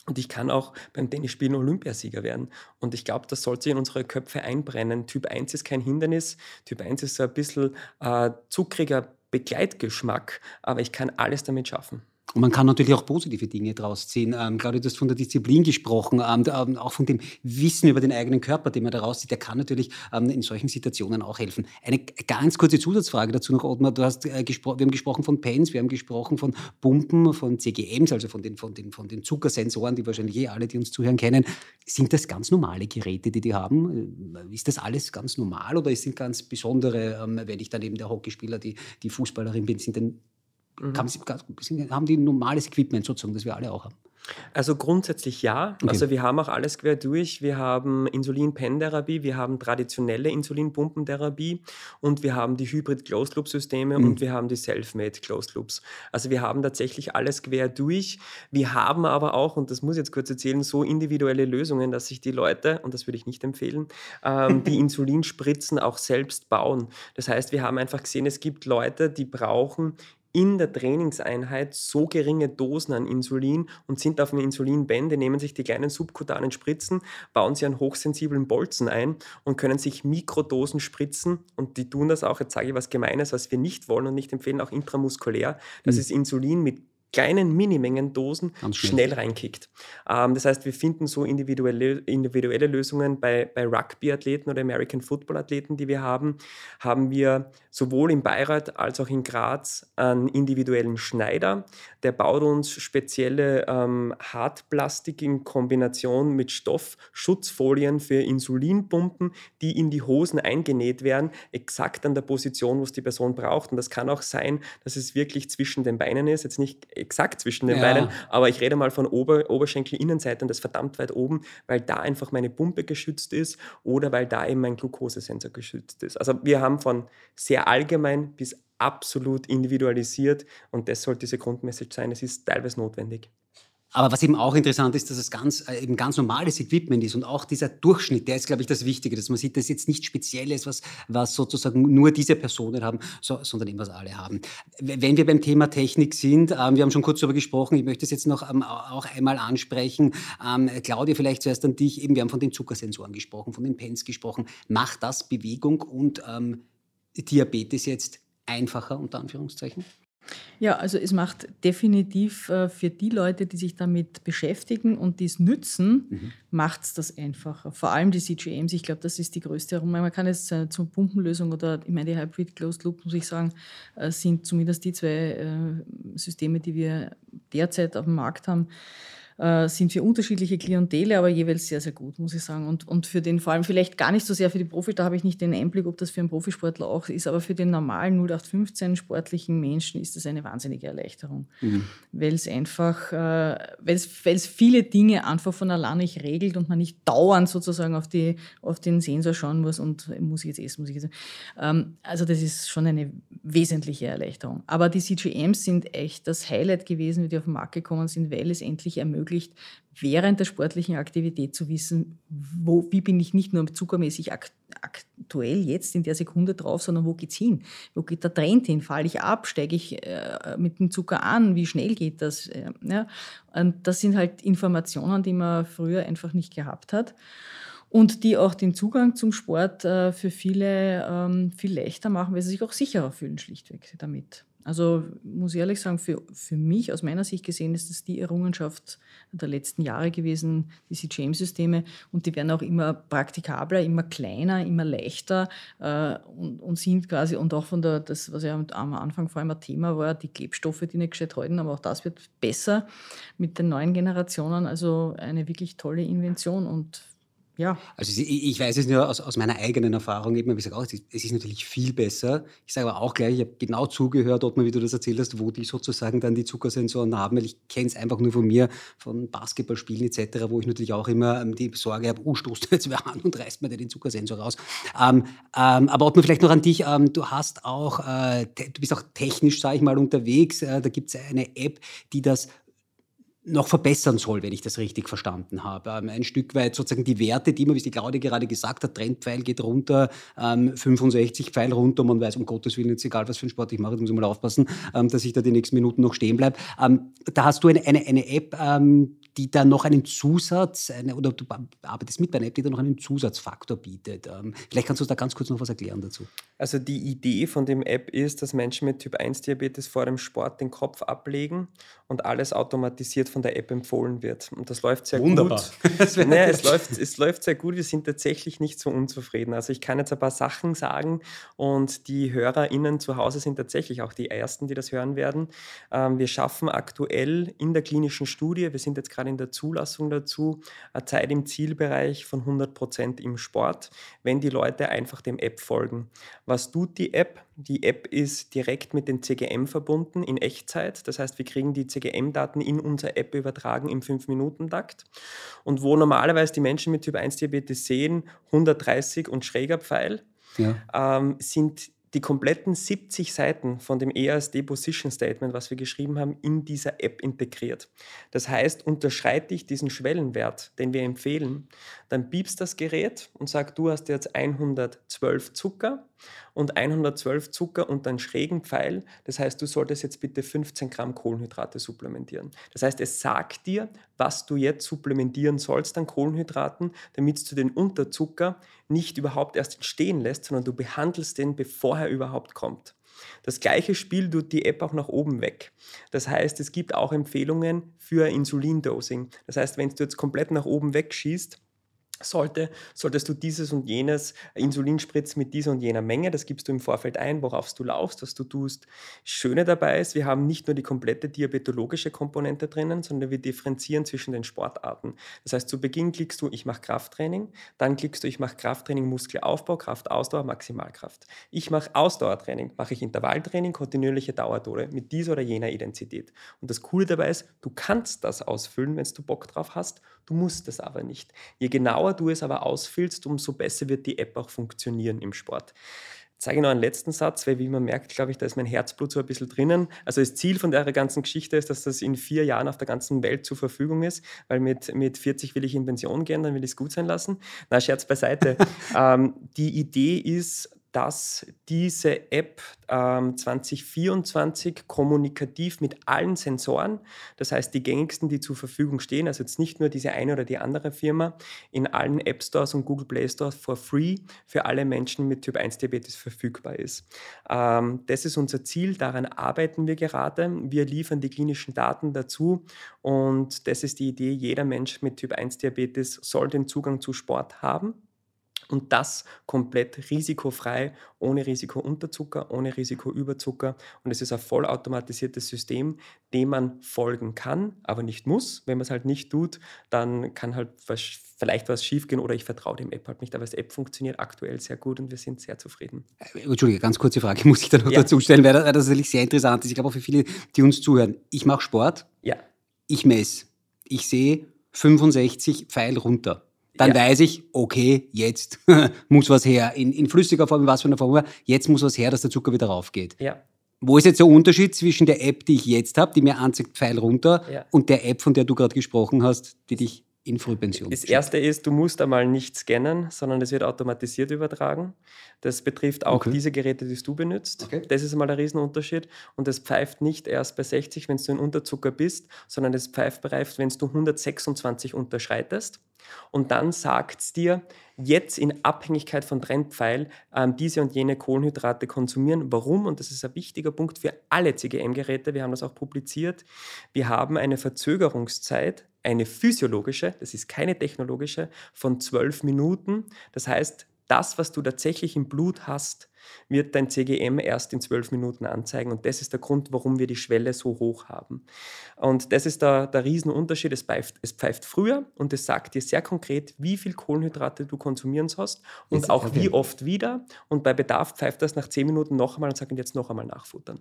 Und ich kann auch beim Tennisspielen Olympiasieger werden. Und ich glaube, das sollte in unsere Köpfe einbrennen. Typ 1 ist kein Hindernis. Typ 1 ist so ein bisschen äh, zuckriger Begleitgeschmack, aber ich kann alles damit schaffen. Und man kann natürlich auch positive Dinge daraus ziehen. Ähm, Claudia, du hast von der Disziplin gesprochen, ähm, ähm, auch von dem Wissen über den eigenen Körper, den man daraus zieht. Der kann natürlich ähm, in solchen Situationen auch helfen. Eine ganz kurze Zusatzfrage dazu noch, Ottmar. Du hast, äh, wir haben gesprochen von Pens, wir haben gesprochen von Pumpen, von CGMs, also von den, von, den, von den Zuckersensoren, die wahrscheinlich eh alle, die uns zuhören, kennen. Sind das ganz normale Geräte, die die haben? Äh, ist das alles ganz normal oder sind ganz besondere, ähm, wenn ich dann eben der Hockeyspieler, die, die Fußballerin bin, sind denn Mhm. haben die normales Equipment sozusagen, das wir alle auch haben? Also grundsätzlich ja. Okay. Also wir haben auch alles quer durch. Wir haben Insulin-Pen-Therapie, wir haben traditionelle Insulinpumpentherapie und wir haben die Hybrid-Closed-Loop-Systeme mhm. und wir haben die Self-Made Closed-Loops. Also wir haben tatsächlich alles quer durch. Wir haben aber auch, und das muss ich jetzt kurz erzählen, so individuelle Lösungen, dass sich die Leute, und das würde ich nicht empfehlen, ähm, die Insulinspritzen auch selbst bauen. Das heißt, wir haben einfach gesehen, es gibt Leute, die brauchen in der Trainingseinheit so geringe Dosen an Insulin und sind auf einer Insulinbände, nehmen sich die kleinen subkutanen Spritzen, bauen sie einen hochsensiblen Bolzen ein und können sich Mikrodosen spritzen und die tun das auch, jetzt sage ich was Gemeines, was wir nicht wollen und nicht empfehlen, auch intramuskulär. Das mhm. ist Insulin mit kleinen Minimengendosen schnell reinkickt. Ähm, das heißt, wir finden so individuelle, individuelle Lösungen bei, bei Rugby-Athleten oder American Football-Athleten, die wir haben. Haben wir sowohl in Bayreuth als auch in Graz einen individuellen Schneider. Der baut uns spezielle ähm, Hartplastik in Kombination mit Stoffschutzfolien für Insulinpumpen, die in die Hosen eingenäht werden, exakt an der Position, wo es die Person braucht. Und das kann auch sein, dass es wirklich zwischen den Beinen ist, jetzt nicht exakt zwischen den ja. Beinen, aber ich rede mal von Ober Oberschenkel-Innenseite und das verdammt weit oben, weil da einfach meine Pumpe geschützt ist oder weil da eben mein Glukosesensor geschützt ist. Also wir haben von sehr allgemein bis absolut individualisiert und das sollte diese Grundmessage sein. Es ist teilweise notwendig. Aber was eben auch interessant ist, dass es ganz, äh, eben ganz normales Equipment ist und auch dieser Durchschnitt, der ist, glaube ich, das Wichtige, dass man sieht, dass jetzt nicht Spezielles, was, was sozusagen nur diese Personen haben, so, sondern eben was alle haben. Wenn wir beim Thema Technik sind, ähm, wir haben schon kurz darüber gesprochen, ich möchte es jetzt noch ähm, auch einmal ansprechen. Ähm, Claudia, vielleicht zuerst an dich, eben wir haben von den Zuckersensoren gesprochen, von den Pens gesprochen. Macht das Bewegung und ähm, Diabetes jetzt einfacher, unter Anführungszeichen? Ja, also es macht definitiv äh, für die Leute, die sich damit beschäftigen und dies nützen, mhm. macht es das einfacher. Vor allem die CGMs, ich glaube, das ist die größte Errungenschaft. Man kann jetzt äh, zur Pumpenlösung oder ich meine, die Hybrid Closed Loop, muss ich sagen, äh, sind zumindest die zwei Systeme, die wir derzeit auf dem Markt haben, äh, sind für unterschiedliche Klientele, aber jeweils sehr, sehr gut, muss ich sagen. Und, und für den vor allem vielleicht gar nicht so sehr für die Profis, da habe ich nicht den Einblick, ob das für einen Profisportler auch ist, aber für den normalen 0815 sportlichen Menschen ist das eine wahnsinnige Erleichterung, mhm. weil es einfach, äh, weil es viele Dinge einfach von allein nicht regelt und man nicht dauernd sozusagen auf, die, auf den Sensor schauen muss und muss ich jetzt essen, muss ich jetzt. Ähm, also das ist schon eine wesentliche Erleichterung. Aber die CGMs sind echt das Highlight gewesen, wie die auf den Markt gekommen sind, weil es endlich ermöglicht, ermöglicht, während der sportlichen Aktivität zu wissen, wo, wie bin ich nicht nur zuckermäßig akt aktuell jetzt in der Sekunde drauf, sondern wo geht es hin? Wo geht der Trend hin? Falle ich ab? Steige ich äh, mit dem Zucker an? Wie schnell geht das? Äh, ja? Und das sind halt Informationen, die man früher einfach nicht gehabt hat und die auch den Zugang zum Sport äh, für viele ähm, viel leichter machen, weil sie sich auch sicherer fühlen, schlichtweg damit. Also muss ich ehrlich sagen, für, für mich aus meiner Sicht gesehen ist das die Errungenschaft der letzten Jahre gewesen, diese CGM-Systeme. Und die werden auch immer praktikabler, immer kleiner, immer leichter äh, und, und, sind quasi, und auch von der, das, was ja am Anfang vor allem ein Thema war, die Klebstoffe, die nicht gescheit halten, aber auch das wird besser mit den neuen Generationen. Also eine wirklich tolle Invention und ja. Also ich, weiß es nur aus, aus, meiner eigenen Erfahrung eben, ich sage auch, es ist natürlich viel besser. Ich sage aber auch gleich, ich habe genau zugehört, Ottmar, wie du das erzählt hast, wo die sozusagen dann die Zuckersensoren haben, weil ich kenne es einfach nur von mir, von Basketballspielen etc., wo ich natürlich auch immer ähm, die Sorge habe, oh, stoßt jetzt wer an und reißt mir den Zuckersensor raus. Ähm, ähm, aber Ottmar, vielleicht noch an dich, ähm, du hast auch, äh, du bist auch technisch, sage ich mal, unterwegs. Äh, da gibt es eine App, die das noch verbessern soll, wenn ich das richtig verstanden habe. Ähm, ein Stück weit sozusagen die Werte, die man, wie die Claudia gerade gesagt hat, Trendpfeil geht runter, ähm, 65 Pfeil runter, man weiß um Gottes Willen jetzt egal, was für einen Sport ich mache, da muss ich mal aufpassen, ähm, dass ich da die nächsten Minuten noch stehen bleibe. Ähm, da hast du eine, eine, eine App, ähm, die dann noch einen Zusatz, eine, oder du arbeitest mit bei einer App, die dann noch einen Zusatzfaktor bietet. Ähm, vielleicht kannst du da ganz kurz noch was erklären dazu. Also die Idee von dem App ist, dass Menschen mit Typ-1-Diabetes vor dem Sport den Kopf ablegen und alles automatisiert von der App empfohlen wird. Und das läuft sehr Wunderbar. gut. naja, es, läuft, es läuft sehr gut. Wir sind tatsächlich nicht so unzufrieden. Also ich kann jetzt ein paar Sachen sagen und die HörerInnen zu Hause sind tatsächlich auch die Ersten, die das hören werden. Ähm, wir schaffen aktuell in der klinischen Studie, wir sind jetzt gerade in der Zulassung dazu, eine Zeit im Zielbereich von 100 Prozent im Sport, wenn die Leute einfach dem App folgen. Was tut die App? Die App ist direkt mit den CGM verbunden in Echtzeit. Das heißt, wir kriegen die CGM-Daten in unsere App übertragen im 5-Minuten-Takt. Und wo normalerweise die Menschen mit Typ-1-Diabetes sehen, 130 und schräger Pfeil, ja. ähm, sind die kompletten 70 Seiten von dem EASD Position Statement, was wir geschrieben haben, in dieser App integriert. Das heißt, unterschreite ich diesen Schwellenwert, den wir empfehlen, dann piepst das Gerät und sagt, du hast jetzt 112 Zucker und 112 Zucker und einen schrägen Pfeil. Das heißt, du solltest jetzt bitte 15 Gramm Kohlenhydrate supplementieren. Das heißt, es sagt dir, was du jetzt supplementieren sollst an Kohlenhydraten, damit du den Unterzucker nicht überhaupt erst entstehen lässt, sondern du behandelst den, bevor er überhaupt kommt. Das gleiche Spiel tut die App auch nach oben weg. Das heißt, es gibt auch Empfehlungen für Insulindosing. Das heißt, wenn du jetzt komplett nach oben wegschießt, sollte, solltest du dieses und jenes Insulin spritzen mit dieser und jener Menge. Das gibst du im Vorfeld ein, worauf du laufst, was du tust. Schöne dabei ist, wir haben nicht nur die komplette diabetologische Komponente drinnen, sondern wir differenzieren zwischen den Sportarten. Das heißt, zu Beginn klickst du, ich mache Krafttraining, dann klickst du, ich mache Krafttraining, Muskelaufbau, Kraftausdauer, Maximalkraft. Ich mache Ausdauertraining, mache ich Intervalltraining, kontinuierliche Dauertode mit dieser oder jener Identität. Und das Coole dabei ist, du kannst das ausfüllen, wenn du Bock drauf hast, du musst es aber nicht. Je genauer genauer du es aber ausfüllst, umso besser wird die App auch funktionieren im Sport. Zeige ich noch einen letzten Satz, weil wie man merkt, glaube ich, da ist mein Herzblut so ein bisschen drinnen. Also das Ziel von der ganzen Geschichte ist, dass das in vier Jahren auf der ganzen Welt zur Verfügung ist, weil mit, mit 40 will ich in Pension gehen, dann will ich es gut sein lassen. Na, Scherz beiseite. ähm, die Idee ist, dass diese App ähm, 2024 kommunikativ mit allen Sensoren, das heißt die gängigsten, die zur Verfügung stehen, also jetzt nicht nur diese eine oder die andere Firma, in allen App Stores und Google Play Stores for free für alle Menschen mit Typ 1 Diabetes verfügbar ist. Ähm, das ist unser Ziel, daran arbeiten wir gerade. Wir liefern die klinischen Daten dazu und das ist die Idee, jeder Mensch mit Typ 1 Diabetes soll den Zugang zu Sport haben und das komplett risikofrei, ohne Risikounterzucker, ohne Risikoüberzucker. Und es ist ein vollautomatisiertes System, dem man folgen kann, aber nicht muss. Wenn man es halt nicht tut, dann kann halt vielleicht was schiefgehen oder ich vertraue dem App halt nicht. Aber das App funktioniert aktuell sehr gut und wir sind sehr zufrieden. Äh, Entschuldige, ganz kurze Frage muss ich da noch ja. dazu stellen, weil das, weil das natürlich sehr interessant ist. Ich glaube auch für viele, die uns zuhören. Ich mache Sport. Ja. Ich messe. Ich sehe 65 Pfeil runter dann ja. weiß ich, okay, jetzt muss was her. In, in flüssiger Form, in was für einer Form, jetzt muss was her, dass der Zucker wieder raufgeht. Ja. Wo ist jetzt der Unterschied zwischen der App, die ich jetzt habe, die mir anzeigt, Pfeil runter, ja. und der App, von der du gerade gesprochen hast, die dich in Frühpension. Das erste ist, du musst einmal nicht scannen, sondern es wird automatisiert übertragen. Das betrifft auch okay. diese Geräte, die du benutzt. Okay. Das ist einmal der Riesenunterschied. Und es pfeift nicht erst bei 60, wenn du in Unterzucker bist, sondern es pfeift bereits, wenn du 126 unterschreitest. Und dann sagt es dir, jetzt in Abhängigkeit von Trendpfeil ähm, diese und jene Kohlenhydrate konsumieren. Warum? Und das ist ein wichtiger Punkt für alle CGM-Geräte. Wir haben das auch publiziert. Wir haben eine Verzögerungszeit, eine physiologische, das ist keine technologische, von zwölf Minuten. Das heißt, das, was du tatsächlich im Blut hast, wird dein CGM erst in zwölf Minuten anzeigen. Und das ist der Grund, warum wir die Schwelle so hoch haben. Und das ist der, der Riesenunterschied. Es pfeift, es pfeift früher und es sagt dir sehr konkret, wie viel Kohlenhydrate du konsumieren sollst und jetzt, auch okay. wie oft wieder. Und bei Bedarf pfeift das nach zehn Minuten noch einmal und sagt jetzt noch einmal nachfuttern.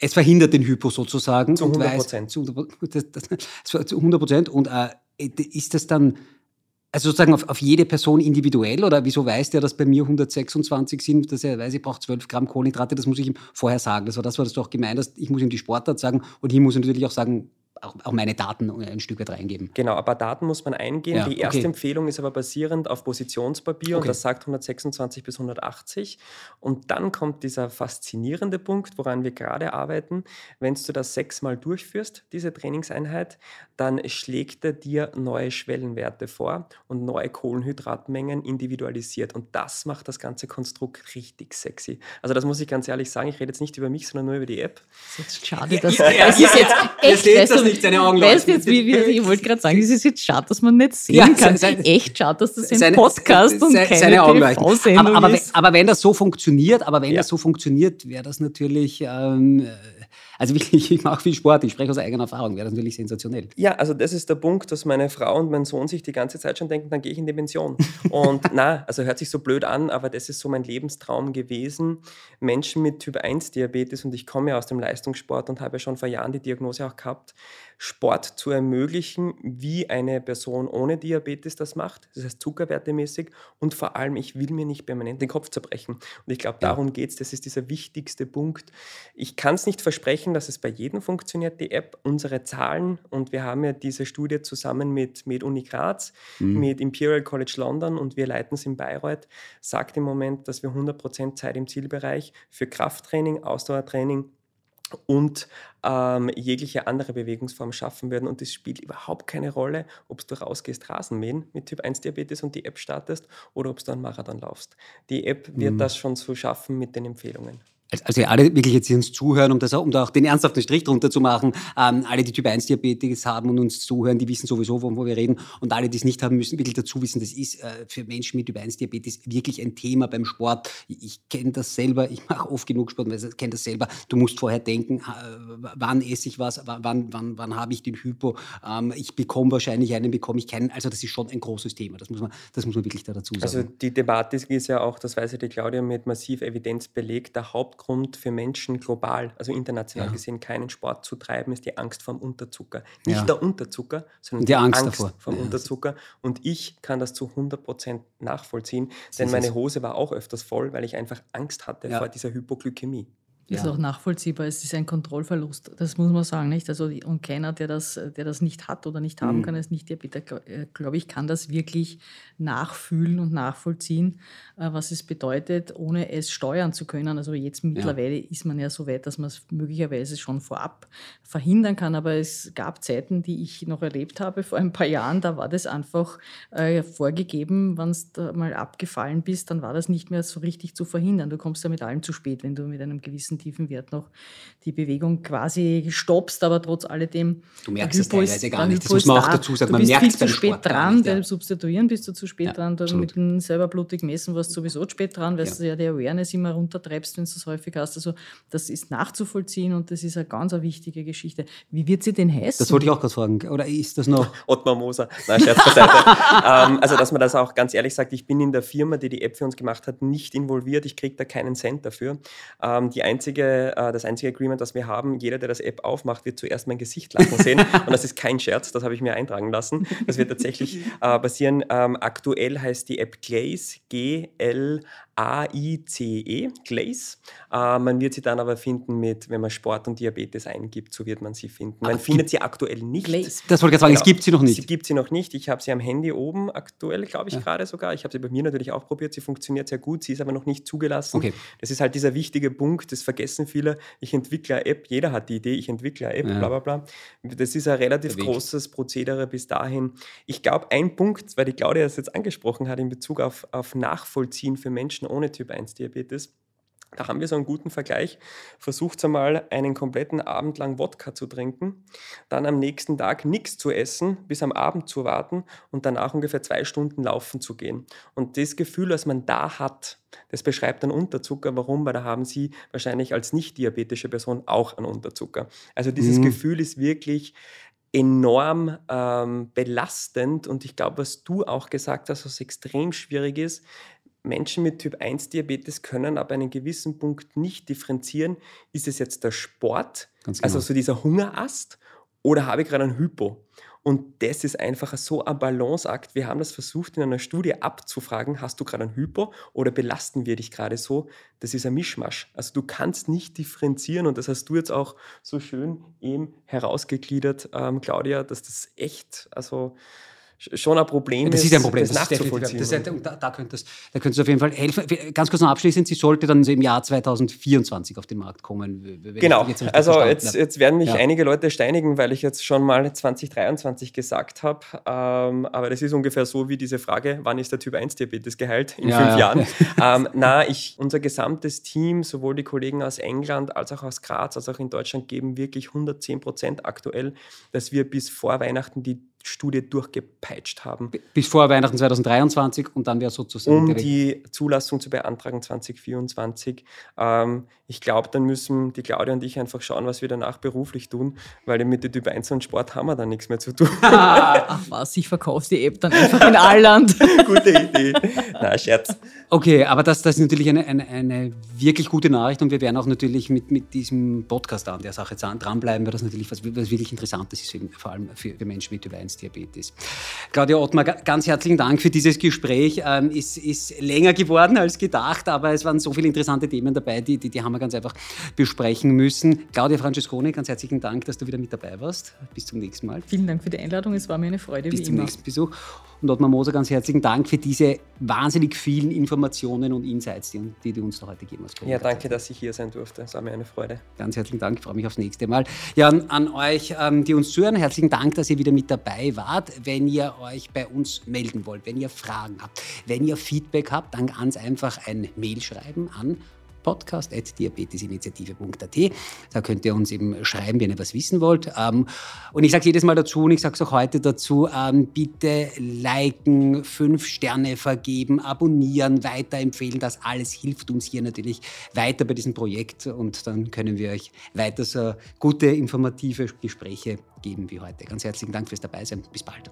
Es verhindert den Hypo sozusagen. Zu 100 Prozent. Zu 100 Prozent. Und äh, ist das dann also sozusagen auf, auf jede Person individuell oder wieso weiß der, dass bei mir 126 sind, dass er weiß, ich brauche 12 Gramm Kohlenhydrate, das muss ich ihm vorher sagen. Das war das, was du auch gemeint hast. Ich muss ihm die Sportart sagen und ich muss ihm natürlich auch sagen, auch, auch, meine Daten ein Stück weit reingeben. Genau, aber Daten muss man eingehen. Ja, die erste okay. Empfehlung ist aber basierend auf Positionspapier okay. und das sagt 126 bis 180. Und dann kommt dieser faszinierende Punkt, woran wir gerade arbeiten. Wenn du das sechsmal durchführst, diese Trainingseinheit, dann schlägt er dir neue Schwellenwerte vor und neue Kohlenhydratmengen individualisiert. Und das macht das ganze Konstrukt richtig sexy. Also das muss ich ganz ehrlich sagen. Ich rede jetzt nicht über mich, sondern nur über die App. Das ist jetzt schade, dass ja, ja, das ist jetzt echt, nicht seine Augen weißt jetzt, wie, wie, ich wollte gerade sagen, es ist jetzt schade, dass man nicht sehen ja, kann. Sein, echt schade, dass das ein Podcast und keine seine TV-Sendung aber, aber, ist. Aber wenn das so funktioniert, aber wenn ja. das so funktioniert, wäre das natürlich ähm, also wirklich, ich mache viel Sport, ich spreche aus eigener Erfahrung, wäre das natürlich sensationell. Ja, also das ist der Punkt, dass meine Frau und mein Sohn sich die ganze Zeit schon denken, dann gehe ich in die Pension. Und na, also hört sich so blöd an, aber das ist so mein Lebenstraum gewesen. Menschen mit Typ 1 Diabetes und ich komme ja aus dem Leistungssport und habe ja schon vor Jahren die Diagnose auch gehabt, Sport zu ermöglichen, wie eine Person ohne Diabetes das macht, das heißt zuckerwertemäßig und vor allem, ich will mir nicht permanent den Kopf zerbrechen. Und ich glaube, darum geht es, das ist dieser wichtigste Punkt. Ich kann es nicht versprechen, dass es bei jedem funktioniert, die App. Unsere Zahlen, und wir haben ja diese Studie zusammen mit, mit Uni Graz, mhm. mit Imperial College London und wir leiten es in Bayreuth, sagt im Moment, dass wir 100% Zeit im Zielbereich für Krafttraining, Ausdauertraining und ähm, jegliche andere Bewegungsform schaffen würden. Und es spielt überhaupt keine Rolle, ob du rausgehst, Rasenmähen mit Typ 1 Diabetes und die App startest oder ob du einen Marathon laufst. Die App wird mhm. das schon so schaffen mit den Empfehlungen also alle wirklich jetzt hier uns zuhören, um, das, um da auch den ernsthaften Strich drunter zu machen, ähm, alle, die Typ 1 Diabetes haben und uns zuhören, die wissen sowieso, wovon wir reden. Und alle, die es nicht haben, müssen wirklich dazu wissen, das ist äh, für Menschen mit Typ 1 Diabetes wirklich ein Thema beim Sport. Ich, ich kenne das selber, ich mache oft genug Sport, ich kenne das selber. Du musst vorher denken, äh, wann esse ich was, wann, wann, wann habe ich den Hypo, ähm, ich bekomme wahrscheinlich einen, bekomme ich keinen. Also das ist schon ein großes Thema, das muss man, das muss man wirklich da dazu sagen. Also die Debatte ist ja auch, das weiß ja die Claudia, mit massiv Evidenz belegt, der Haupt Hauptgrund für Menschen global, also international ja. gesehen, keinen Sport zu treiben, ist die Angst vor dem Unterzucker. Nicht ja. der Unterzucker, sondern die, die Angst, Angst davor. vom ja. Unterzucker. Und ich kann das zu 100% nachvollziehen, denn meine Hose war auch öfters voll, weil ich einfach Angst hatte vor dieser Hypoglykämie ist ja. auch nachvollziehbar. Es ist ein Kontrollverlust, das muss man sagen, nicht? Also, und keiner, der das, der das nicht hat oder nicht haben mhm. kann, als Nicht-Diabetiker, äh, glaube ich, kann das wirklich nachfühlen und nachvollziehen, äh, was es bedeutet, ohne es steuern zu können. Also jetzt mittlerweile ja. ist man ja so weit, dass man es möglicherweise schon vorab verhindern kann. Aber es gab Zeiten, die ich noch erlebt habe vor ein paar Jahren, da war das einfach äh, vorgegeben, wenn du mal abgefallen bist, dann war das nicht mehr so richtig zu verhindern. Du kommst ja mit allem zu spät, wenn du mit einem gewissen tiefen Wert noch die Bewegung quasi stoppst, aber trotz alledem. Du merkst es teilweise gar nicht. Das muss man auch dazu sagen. Du man bist merkt viel zu spät Sport dran, nicht, ja. beim Substituieren bist du zu spät ja, dran. Absolut. Mit dem selber blutig messen warst du sowieso zu spät dran, weil ja. du ja die Awareness immer runtertreibst, wenn du es häufig hast. Also das ist nachzuvollziehen und das ist eine ganz eine wichtige Geschichte. Wie wird sie denn heißen? Das wollte ich auch gerade fragen. Oder ist das noch? Ottmar Moser. Nein, Scherz beiseite. ähm, also, dass man das auch ganz ehrlich sagt, ich bin in der Firma, die die App für uns gemacht hat, nicht involviert. Ich kriege da keinen Cent dafür. Ähm, die einzige äh, das einzige Agreement, das wir haben, jeder, der das App aufmacht, wird zuerst mein Gesicht lachen sehen. Und das ist kein Scherz, das habe ich mir eintragen lassen. Das wird tatsächlich äh, passieren. Ähm, aktuell heißt die App Glaze, G-L-A. A-I-C-E, Glaze. Äh, man wird sie dann aber finden mit, wenn man Sport und Diabetes eingibt, so wird man sie finden. Man aber findet sie aktuell nicht. Glaze. Das wollte ich sagen, genau. es gibt sie noch nicht. Sie gibt sie noch nicht. Ich habe sie am Handy oben aktuell, glaube ich, ja. gerade sogar. Ich habe sie bei mir natürlich auch probiert. Sie funktioniert sehr gut. Sie ist aber noch nicht zugelassen. Okay. Das ist halt dieser wichtige Punkt, das vergessen viele. Ich entwickle eine App, jeder hat die Idee, ich entwickle eine App, ja. bla bla bla. Das ist ein relativ großes Prozedere bis dahin. Ich glaube, ein Punkt, weil die Claudia das jetzt angesprochen hat in Bezug auf, auf Nachvollziehen für Menschen ohne Typ 1 Diabetes. Da haben wir so einen guten Vergleich. Versucht einmal einen kompletten Abend lang Wodka zu trinken, dann am nächsten Tag nichts zu essen, bis am Abend zu warten und danach ungefähr zwei Stunden laufen zu gehen. Und das Gefühl, das man da hat, das beschreibt dann Unterzucker. Warum? Weil da haben Sie wahrscheinlich als nicht diabetische Person auch einen Unterzucker. Also dieses mhm. Gefühl ist wirklich enorm ähm, belastend und ich glaube, was du auch gesagt hast, was extrem schwierig ist, Menschen mit Typ 1 Diabetes können ab einem gewissen Punkt nicht differenzieren, ist es jetzt der Sport, also genau. also so dieser Hungerast, oder habe ich gerade ein Hypo? Und das ist einfach so ein Balanceakt. Wir haben das versucht in einer Studie abzufragen, hast du gerade ein Hypo oder belasten wir dich gerade so? Das ist ein Mischmasch. Also du kannst nicht differenzieren und das hast du jetzt auch so schön eben herausgegliedert, ähm, Claudia, dass das echt, also schon ein Problem das ist. ein Problem, das, das nachzuvollziehen. Das ist, da, da, könntest, da könntest du auf jeden Fall helfen. Ganz kurz noch abschließend, sie sollte dann im Jahr 2024 auf den Markt kommen. Genau, jetzt also jetzt, jetzt, werden mich ja. einige Leute steinigen, weil ich jetzt schon mal 2023 gesagt habe. Ähm, aber das ist ungefähr so wie diese Frage, wann ist der Typ 1 Diabetes geheilt? In ja, fünf ja. Jahren. ähm, na, ich, unser gesamtes Team, sowohl die Kollegen aus England als auch aus Graz, als auch in Deutschland, geben wirklich 110 Prozent aktuell, dass wir bis vor Weihnachten die Studie durchgepeitscht haben. Bis vor Weihnachten 2023 und dann wäre sozusagen. Um die Zulassung zu beantragen 2024. Ähm, ich glaube, dann müssen die Claudia und ich einfach schauen, was wir danach beruflich tun, weil mit der Typ 1 und Sport haben wir dann nichts mehr zu tun. Ach was, ich verkaufe die App dann einfach in Alland. Gute Idee. Na, Scherz. Okay, aber das, das ist natürlich eine, eine, eine, wirklich gute Nachricht und wir werden auch natürlich mit, mit diesem Podcast an der Sache dranbleiben, weil das natürlich was, was wirklich Interessantes ist, vor allem für, für Menschen mit Typ 1 Diabetes. Claudia Ottmar, ganz herzlichen Dank für dieses Gespräch. Ähm, ist, ist länger geworden als gedacht, aber es waren so viele interessante Themen dabei, die, die, die haben wir ganz einfach besprechen müssen. Claudia Francesconi, ganz herzlichen Dank, dass du wieder mit dabei warst. Bis zum nächsten Mal. Vielen Dank für die Einladung, es war mir eine Freude. Bis zum immer. nächsten Besuch. Und Ottmar Moser, ganz herzlichen Dank für diese wahnsinnig vielen Informationen und Insights, die, die du uns da heute gegeben hast. Ja, danke, dass ich hier sein durfte. Es war mir eine Freude. Ganz herzlichen Dank, ich freue mich aufs nächste Mal. Ja, an, an euch, ähm, die uns zuhören, herzlichen Dank, dass ihr wieder mit dabei wart. Wenn ihr euch bei uns melden wollt, wenn ihr Fragen habt, wenn ihr Feedback habt, dann ganz einfach ein Mail schreiben an podcast.diabetesinitiative.at. Da könnt ihr uns eben schreiben, wenn ihr was wissen wollt. Ähm, und ich sage jedes Mal dazu und ich sage es auch heute dazu, ähm, bitte liken, fünf Sterne vergeben, abonnieren, weiterempfehlen. Das alles hilft uns hier natürlich weiter bei diesem Projekt und dann können wir euch weiter so gute, informative Gespräche geben wie heute. Ganz herzlichen Dank fürs Dabeisein. Bis bald.